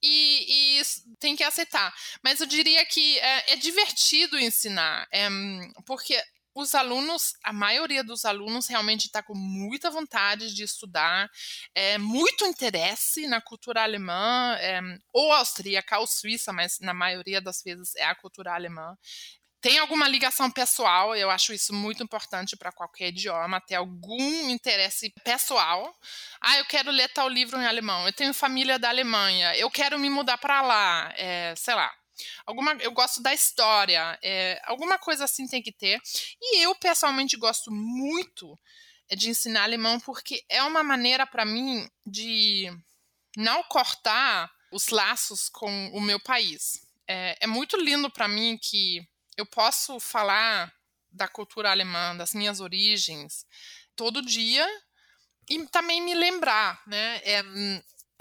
e, e, tem que aceitar. Mas eu diria que é, é divertido ensinar, é, porque os alunos, a maioria dos alunos realmente está com muita vontade de estudar, é, muito interesse na cultura alemã, é, ou austríaca ou suíça, mas na maioria das vezes é a cultura alemã tem alguma ligação pessoal, eu acho isso muito importante para qualquer idioma, ter algum interesse pessoal. Ah, eu quero ler tal livro em alemão, eu tenho família da Alemanha, eu quero me mudar para lá, é, sei lá. Alguma, eu gosto da história, é, alguma coisa assim tem que ter. E eu pessoalmente gosto muito de ensinar alemão porque é uma maneira para mim de não cortar os laços com o meu país. É, é muito lindo para mim que eu posso falar da cultura alemã, das minhas origens, todo dia e também me lembrar, né? É,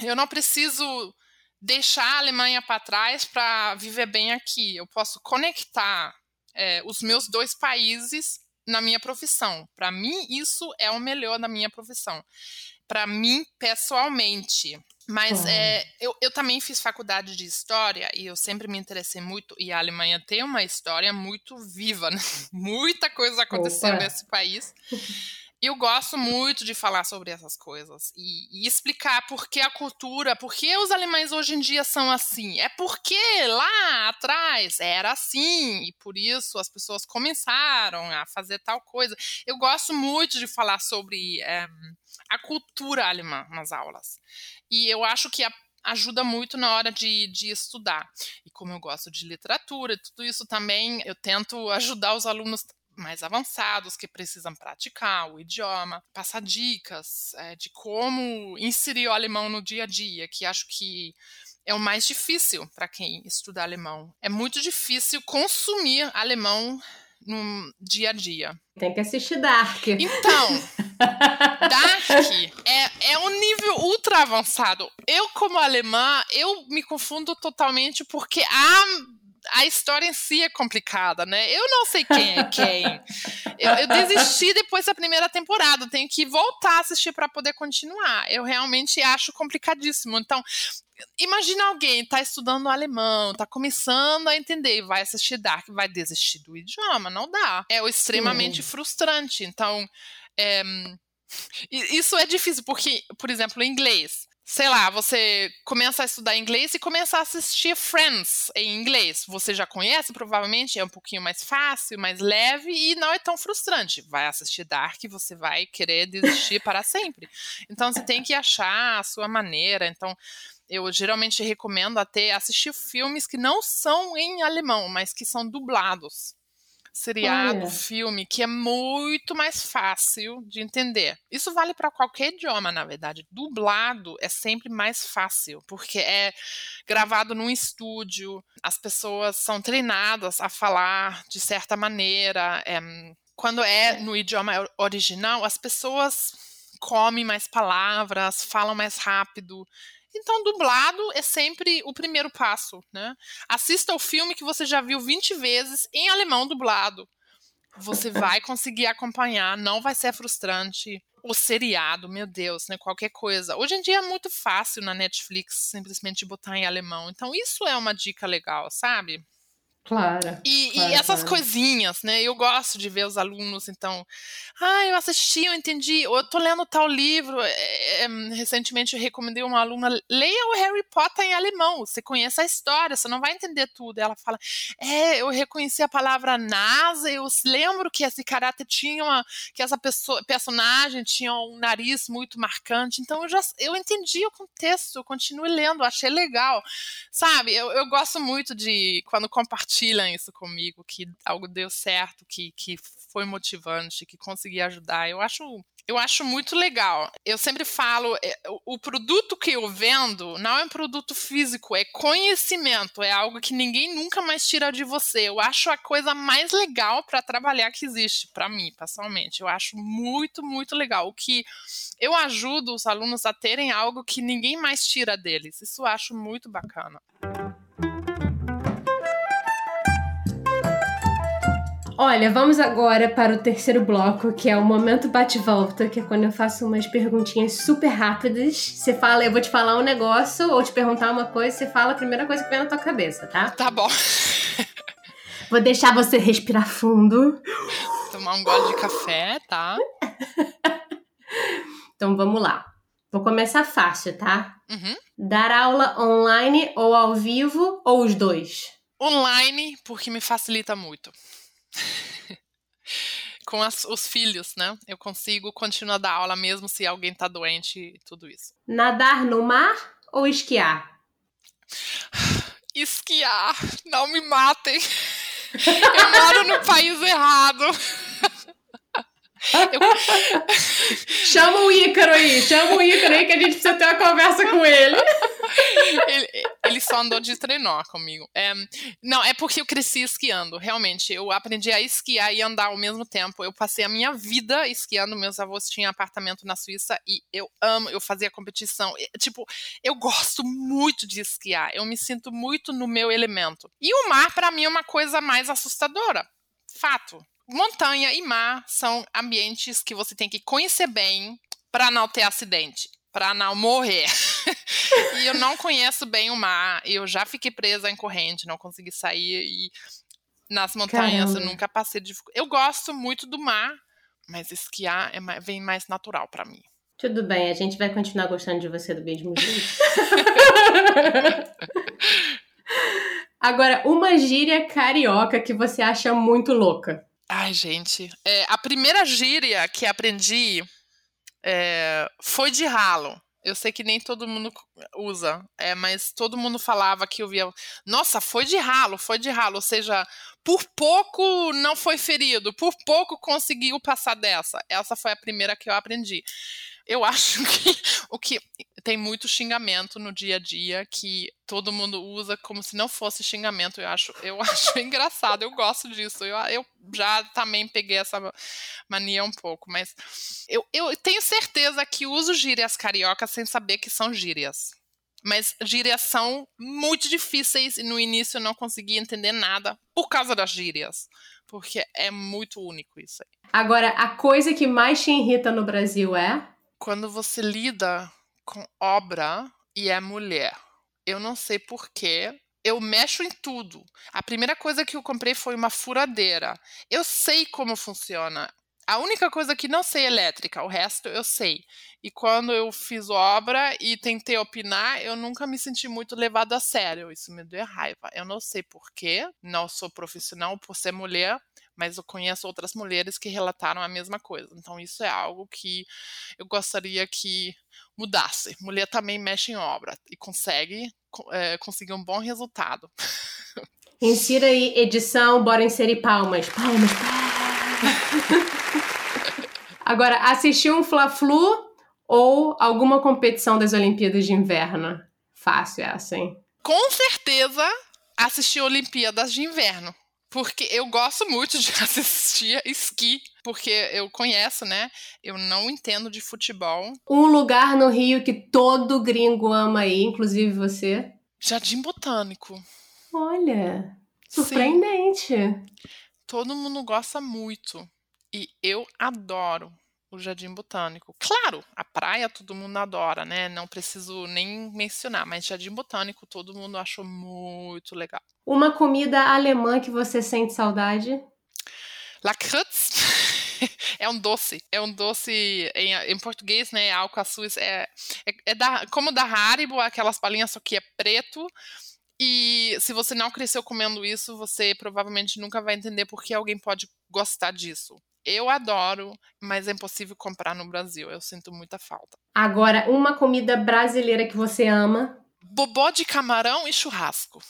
eu não preciso deixar a Alemanha para trás para viver bem aqui. Eu posso conectar é, os meus dois países na minha profissão. Para mim, isso é o melhor da minha profissão. Para mim, pessoalmente. Mas é, eu, eu também fiz faculdade de história e eu sempre me interessei muito. E a Alemanha tem uma história muito viva, né? Muita coisa aconteceu Opa. nesse país. E eu gosto muito de falar sobre essas coisas e, e, explicar por que a cultura, por que os alemães hoje em dia são assim. É porque lá atrás era assim e por isso as pessoas começaram a fazer tal coisa. Eu gosto muito de falar sobre é, a cultura alemã nas aulas. E eu acho que a, ajuda muito na hora de, de estudar. E como eu gosto de literatura, tudo isso também, eu tento ajudar os alunos mais avançados que precisam praticar o idioma, passar dicas é, de como inserir o alemão no dia a dia, que acho que é o mais difícil para quem estuda alemão. É muito difícil consumir alemão no dia a dia. Tem que assistir Dark. Então, Dark é, é um nível ultra avançado. Eu, como alemã, eu me confundo totalmente porque a a história em si é complicada, né? Eu não sei quem é quem. Eu, eu desisti depois da primeira temporada. Tenho que voltar a assistir para poder continuar. Eu realmente acho complicadíssimo. Então, imagina alguém tá estudando alemão, tá começando a entender, vai assistir Dark, vai desistir do idioma, não dá. É extremamente Sim. frustrante. Então, é, isso é difícil porque, por exemplo, em inglês, sei lá, você começa a estudar inglês e começa a assistir Friends em inglês. Você já conhece, provavelmente, é um pouquinho mais fácil, mais leve e não é tão frustrante. Vai assistir Dark, você vai querer desistir para sempre. Então, você tem que achar a sua maneira. Então, eu geralmente recomendo até assistir filmes que não são em alemão, mas que são dublados. Seriado, Olha. filme, que é muito mais fácil de entender. Isso vale para qualquer idioma, na verdade. Dublado é sempre mais fácil, porque é gravado num estúdio, as pessoas são treinadas a falar de certa maneira. É, quando é no idioma original, as pessoas comem mais palavras, falam mais rápido. Então, dublado é sempre o primeiro passo, né? Assista o filme que você já viu 20 vezes em alemão dublado. Você vai conseguir acompanhar, não vai ser frustrante. O seriado, meu Deus, né? Qualquer coisa. Hoje em dia é muito fácil na Netflix simplesmente botar em alemão. Então, isso é uma dica legal, sabe? Claro. E, claro, e essas claro. coisinhas, né? Eu gosto de ver os alunos, então. Ah, eu assisti, eu entendi. Eu tô lendo tal livro. É, é, recentemente eu recomendei uma aluna: leia o Harry Potter em alemão. Você conhece a história, você não vai entender tudo. Ela fala: É, eu reconheci a palavra NASA, eu lembro que esse caráter tinha uma. que essa pessoa, personagem tinha um nariz muito marcante. Então eu já eu entendi o contexto, eu continuo lendo, achei legal. Sabe, eu, eu gosto muito de quando compartilham isso comigo, que algo deu certo, que, que foi motivante, que consegui ajudar. Eu acho, eu acho muito legal. Eu sempre falo, o produto que eu vendo não é um produto físico, é conhecimento, é algo que ninguém nunca mais tira de você. Eu acho a coisa mais legal para trabalhar que existe, para mim, pessoalmente. Eu acho muito, muito legal. O que eu ajudo os alunos a terem algo que ninguém mais tira deles. Isso eu acho muito bacana. Olha, vamos agora para o terceiro bloco, que é o momento bate-volta, que é quando eu faço umas perguntinhas super rápidas. Você fala, eu vou te falar um negócio ou te perguntar uma coisa, você fala a primeira coisa que vem na tua cabeça, tá? Tá bom. Vou deixar você respirar fundo. Tomar um gole de café, tá? então vamos lá. Vou começar fácil, tá? Uhum. Dar aula online ou ao vivo ou os dois? Online, porque me facilita muito. Com as, os filhos, né? Eu consigo continuar a dar aula mesmo se alguém tá doente e tudo isso. Nadar no mar ou esquiar? Esquiar. Não me matem. Eu moro no país errado. Eu... chama o Ícaro aí, chama o Ícaro aí que a gente precisa ter uma conversa com ele. ele, ele só andou de trenó comigo. É, não, é porque eu cresci esquiando, realmente. Eu aprendi a esquiar e andar ao mesmo tempo. Eu passei a minha vida esquiando. Meus avós tinham apartamento na Suíça e eu amo, eu fazia competição. Tipo, eu gosto muito de esquiar. Eu me sinto muito no meu elemento. E o mar, para mim, é uma coisa mais assustadora. Fato montanha e mar são ambientes que você tem que conhecer bem para não ter acidente, para não morrer. e eu não conheço bem o mar, eu já fiquei presa em corrente, não consegui sair e nas montanhas Caramba. eu nunca passei de Eu gosto muito do mar, mas esquiar é, vem mais natural para mim. Tudo bem, a gente vai continuar gostando de você do mesmo jeito. Agora, uma gíria carioca que você acha muito louca. Ai, gente. É, a primeira gíria que aprendi é, foi de ralo. Eu sei que nem todo mundo usa, é, mas todo mundo falava que eu via. Nossa, foi de ralo, foi de ralo. Ou seja, por pouco não foi ferido, por pouco conseguiu passar dessa. Essa foi a primeira que eu aprendi eu acho que o que tem muito xingamento no dia a dia que todo mundo usa como se não fosse xingamento. Eu acho, eu acho engraçado, eu gosto disso. Eu, eu já também peguei essa mania um pouco, mas eu, eu tenho certeza que uso gírias cariocas sem saber que são gírias. Mas gírias são muito difíceis e no início eu não conseguia entender nada por causa das gírias. Porque é muito único isso aí. Agora, a coisa que mais te irrita no Brasil é? quando você lida com obra e é mulher. Eu não sei porquê. Eu mexo em tudo. A primeira coisa que eu comprei foi uma furadeira. Eu sei como funciona. A única coisa que não sei é elétrica, o resto eu sei. E quando eu fiz obra e tentei opinar, eu nunca me senti muito levado a sério. Isso me deu raiva. Eu não sei porquê, não sou profissional por ser mulher, mas eu conheço outras mulheres que relataram a mesma coisa. Então, isso é algo que eu gostaria que mudasse. Mulher também mexe em obra e consegue é, conseguir um bom resultado. Insira aí edição, bora inserir palmas. Palmas, palmas. Agora, assistir um Fla-Flu ou alguma competição das Olimpíadas de Inverno? Fácil essa, hein? Com certeza assistir Olimpíadas de Inverno porque eu gosto muito de assistir esqui, porque eu conheço, né? Eu não entendo de futebol. Um lugar no Rio que todo gringo ama aí, inclusive você. Jardim Botânico. Olha, surpreendente. Sim. Todo mundo gosta muito. E eu adoro o Jardim Botânico. Claro, a praia todo mundo adora, né? Não preciso nem mencionar, mas Jardim Botânico todo mundo achou muito legal. Uma comida alemã que você sente saudade? Lakritz é um doce, é um doce em, em português, né? Alcaçuz é, é, é da, como da Haribo, aquelas palinhas só que é preto. E se você não cresceu comendo isso, você provavelmente nunca vai entender por que alguém pode gostar disso. Eu adoro, mas é impossível comprar no Brasil. Eu sinto muita falta. Agora, uma comida brasileira que você ama? Bobó de camarão e churrasco.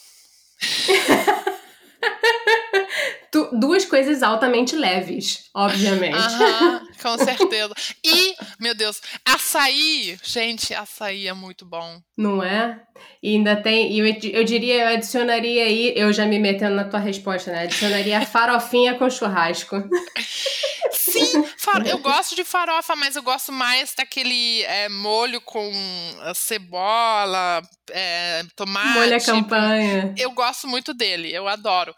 duas coisas altamente leves, obviamente. Aham, com certeza. E, meu Deus, açaí. Gente, açaí é muito bom. Não é? E ainda tem, eu, eu diria, eu adicionaria aí, eu já me metendo na tua resposta, né? Adicionaria farofinha com churrasco. Sim, eu gosto de farofa, mas eu gosto mais daquele é, molho com ah, cebola, é, tomate. Molho a campanha. Eu gosto muito dele, eu adoro.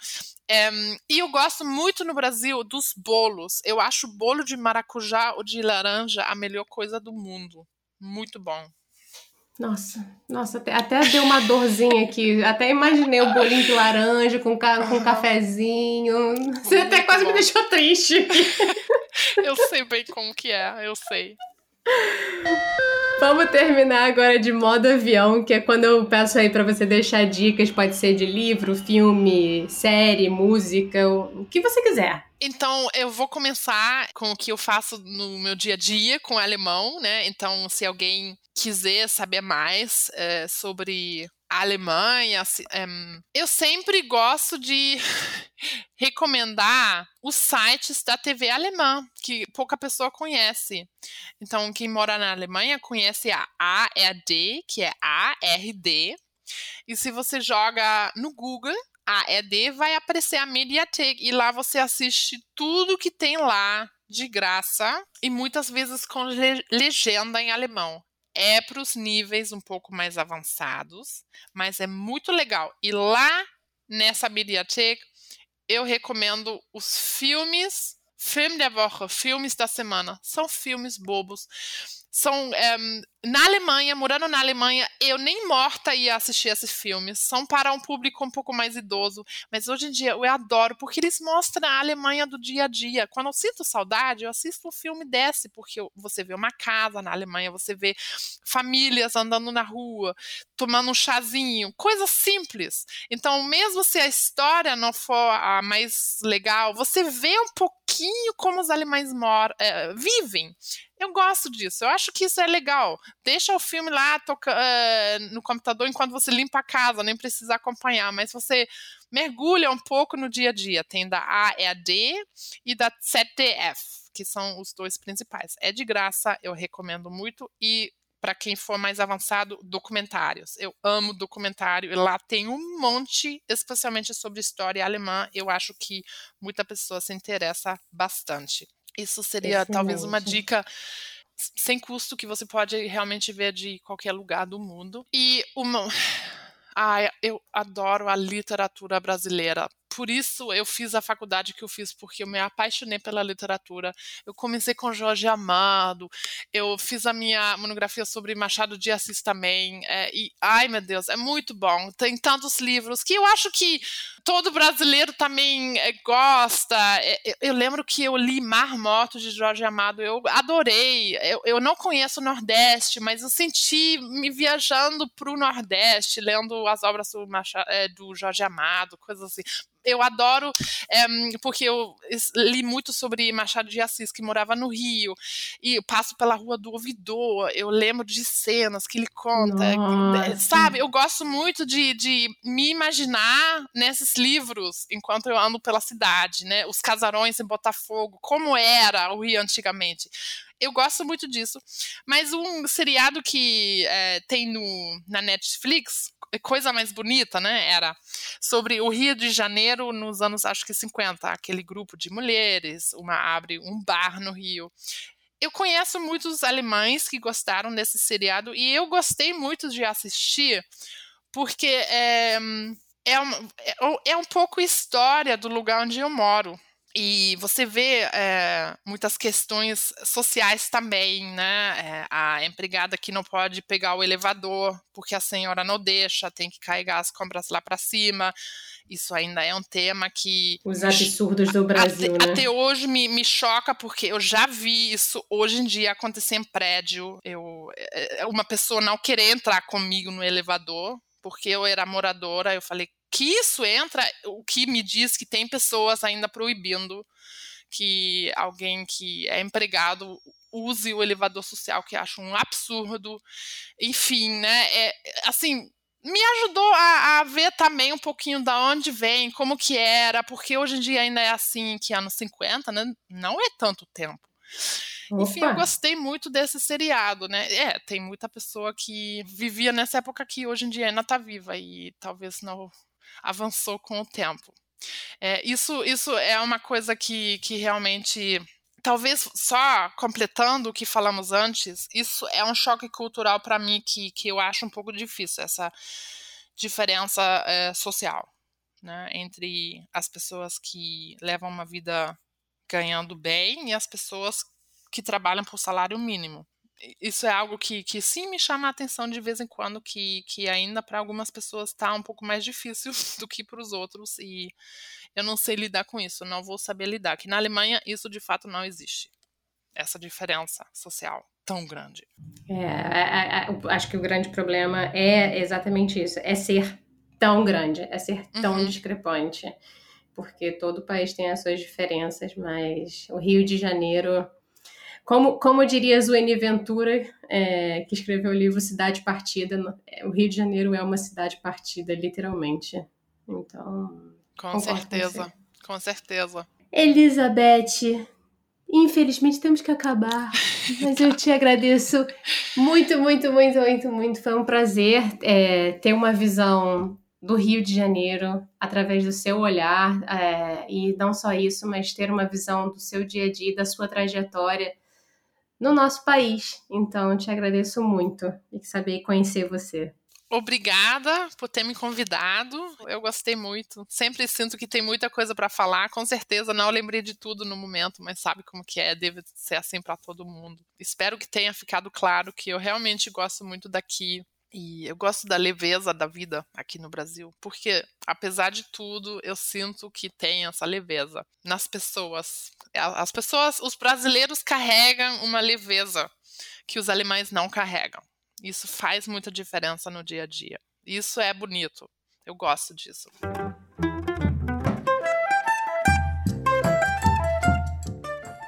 É, e eu gosto muito no Brasil dos bolos. Eu acho o bolo de maracujá ou de laranja a melhor coisa do mundo. Muito bom. Nossa, nossa, até, até deu uma dorzinha aqui. Até imaginei o bolinho de laranja com, ca, com cafezinho. Você Muito até quase bom. me deixou triste. eu sei bem como que é, eu sei. Vamos terminar agora de modo avião, que é quando eu peço aí para você deixar dicas, pode ser de livro, filme, série, música, o que você quiser. Então, eu vou começar com o que eu faço no meu dia a dia com alemão, né? Então, se alguém quiser saber mais é, sobre a Alemanha, é, eu sempre gosto de recomendar os sites da TV alemã, que pouca pessoa conhece. Então, quem mora na Alemanha conhece a ARD, que é ARD. E se você joga no Google, AED, vai aparecer a Mediatek. E lá você assiste tudo que tem lá de graça e muitas vezes com legenda em alemão é para os níveis um pouco mais avançados, mas é muito legal. E lá nessa biblioteca eu recomendo os filmes, Film der Woche, filmes da semana. São filmes bobos. São é, na Alemanha, morando na Alemanha, eu nem morta ia assistir esses filmes. São para um público um pouco mais idoso. Mas hoje em dia eu adoro, porque eles mostram a Alemanha do dia a dia. Quando eu sinto saudade, eu assisto um filme desse, porque você vê uma casa na Alemanha, você vê famílias andando na rua, tomando um chazinho, coisas simples. Então, mesmo se a história não for a mais legal, você vê um pouquinho como os alemães moram, é, vivem. Eu gosto disso, eu acho que isso é legal deixa o filme lá toca, uh, no computador enquanto você limpa a casa, nem precisa acompanhar, mas você mergulha um pouco no dia a dia. Tem da AED e da ZDF, que são os dois principais. É de graça, eu recomendo muito e para quem for mais avançado, documentários. Eu amo documentário e lá tem um monte, especialmente sobre história alemã. Eu acho que muita pessoa se interessa bastante. Isso seria Excelente. talvez uma dica sem custo que você pode realmente ver de qualquer lugar do mundo. E uma. Ai, eu adoro a literatura brasileira por isso eu fiz a faculdade que eu fiz, porque eu me apaixonei pela literatura. Eu comecei com Jorge Amado, eu fiz a minha monografia sobre Machado de Assis também. É, e, ai meu Deus, é muito bom. Tem tantos livros que eu acho que todo brasileiro também é, gosta. É, eu, eu, lembro que eu li Mar Morto de Jorge Amado, eu adorei. Eu, eu não conheço o Nordeste, mas eu senti me viajando para o Nordeste, lendo as obras do, Machado, é, do Jorge Amado, coisas assim eu adoro, é, porque eu li muito sobre Machado de Assis, que morava no Rio, e eu passo pela rua do Ouvidor, eu lembro de cenas que ele conta, eh, Nossa. sabe? Eu gosto muito de, de me imaginar nesses livros enquanto eu ando pela cidade, né? Os casarões em Botafogo, como era o Rio antigamente eu gosto muito disso. Mas um seriado que é, tem no, na Netflix coisa mais bonita, né? Era sobre o Rio de Janeiro nos anos, acho que 50, aquele grupo de mulheres, uma abre um bar no Rio. Eu conheço muitos alemães que gostaram desse seriado e eu gostei muito de assistir porque é, é, um, é, é um pouco história do lugar onde eu moro. E você vê é, muitas questões sociais também, né? É, a empregada que não pode pegar o elevador porque a senhora não deixa, tem que carregar as compras lá para cima. Isso ainda é um tema que. Os absurdos do Brasil, até, né? Até hoje me, me choca, porque eu já vi isso hoje em dia acontecer em prédio. Eu, é, uma pessoa não querer entrar comigo no elevador, porque eu era moradora. Eu falei, que isso entra, o que me diz que tem pessoas ainda proibindo que alguém que é empregado use o elevador social, que acho um absurdo. Enfim, né? É, assim, me ajudou a, a, ver também um pouquinho da onde vem, como que era, porque hoje em dia ainda é assim, que anos 50, né? Não é tanto tempo. Opa. Enfim, eu gostei muito desse seriado, né? É, tem muita pessoa que vivia nessa época que hoje em dia ainda tá viva e talvez não avançou com o tempo. É, isso, isso é uma coisa que, que realmente talvez só completando o que falamos antes, isso é um choque cultural para mim que, que eu acho um pouco difícil, essa diferença é, social né, entre as pessoas que levam uma vida ganhando bem e as pessoas que trabalham por salário mínimo isso é algo que, que sim me chama a atenção de vez em quando, que, que ainda para algumas pessoas está um pouco mais difícil do que para os outros, e eu não sei lidar com isso, não vou saber lidar. Que na Alemanha isso de fato não existe, essa diferença social tão grande. É, é, é, acho que o grande problema é exatamente isso, é ser tão grande, é ser tão uhum. discrepante, porque todo país tem as suas diferenças, mas o Rio de Janeiro como, como diria Zueni Ventura, é, que escreveu o livro Cidade Partida, é, o Rio de Janeiro é uma cidade partida, literalmente. Então. Com certeza, com, com certeza. Elizabeth, infelizmente temos que acabar, mas eu te agradeço muito, muito, muito, muito, muito. Foi um prazer é, ter uma visão do Rio de Janeiro através do seu olhar é, e não só isso, mas ter uma visão do seu dia a dia, da sua trajetória no nosso país. Então, te agradeço muito e saber conhecer você. Obrigada por ter me convidado. Eu gostei muito. Sempre sinto que tem muita coisa para falar. Com certeza não lembrei de tudo no momento, mas sabe como que é, deve ser assim para todo mundo. Espero que tenha ficado claro que eu realmente gosto muito daqui. E eu gosto da leveza da vida aqui no Brasil, porque apesar de tudo, eu sinto que tem essa leveza nas pessoas. As pessoas, os brasileiros carregam uma leveza que os alemães não carregam. Isso faz muita diferença no dia a dia. Isso é bonito. Eu gosto disso.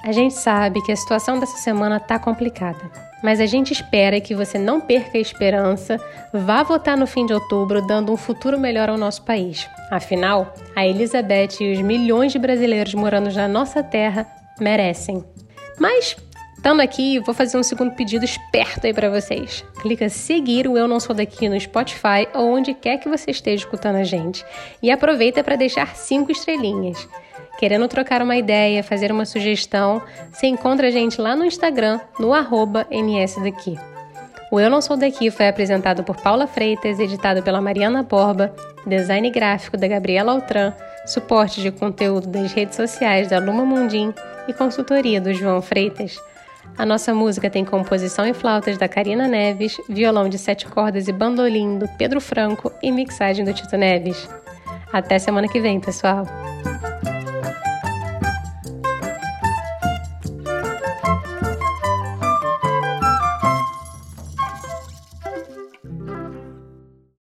A gente sabe que a situação dessa semana tá complicada, mas a gente espera que você não perca a esperança, vá votar no fim de outubro dando um futuro melhor ao nosso país. Afinal, a Elizabeth e os milhões de brasileiros morando na nossa terra merecem. Mas Estando aqui, vou fazer um segundo pedido esperto aí para vocês. Clica seguir o Eu Não Sou Daqui no Spotify ou onde quer que você esteja escutando a gente. E aproveita para deixar cinco estrelinhas. Querendo trocar uma ideia, fazer uma sugestão, você encontra a gente lá no Instagram, no nsdaqui. O Eu Não Sou Daqui foi apresentado por Paula Freitas, editado pela Mariana Borba, design gráfico da Gabriela Altran, suporte de conteúdo das redes sociais da Luma Mundim e consultoria do João Freitas. A nossa música tem composição e flautas da Karina Neves, violão de sete cordas e bandolim do Pedro Franco e mixagem do Tito Neves. Até semana que vem, pessoal!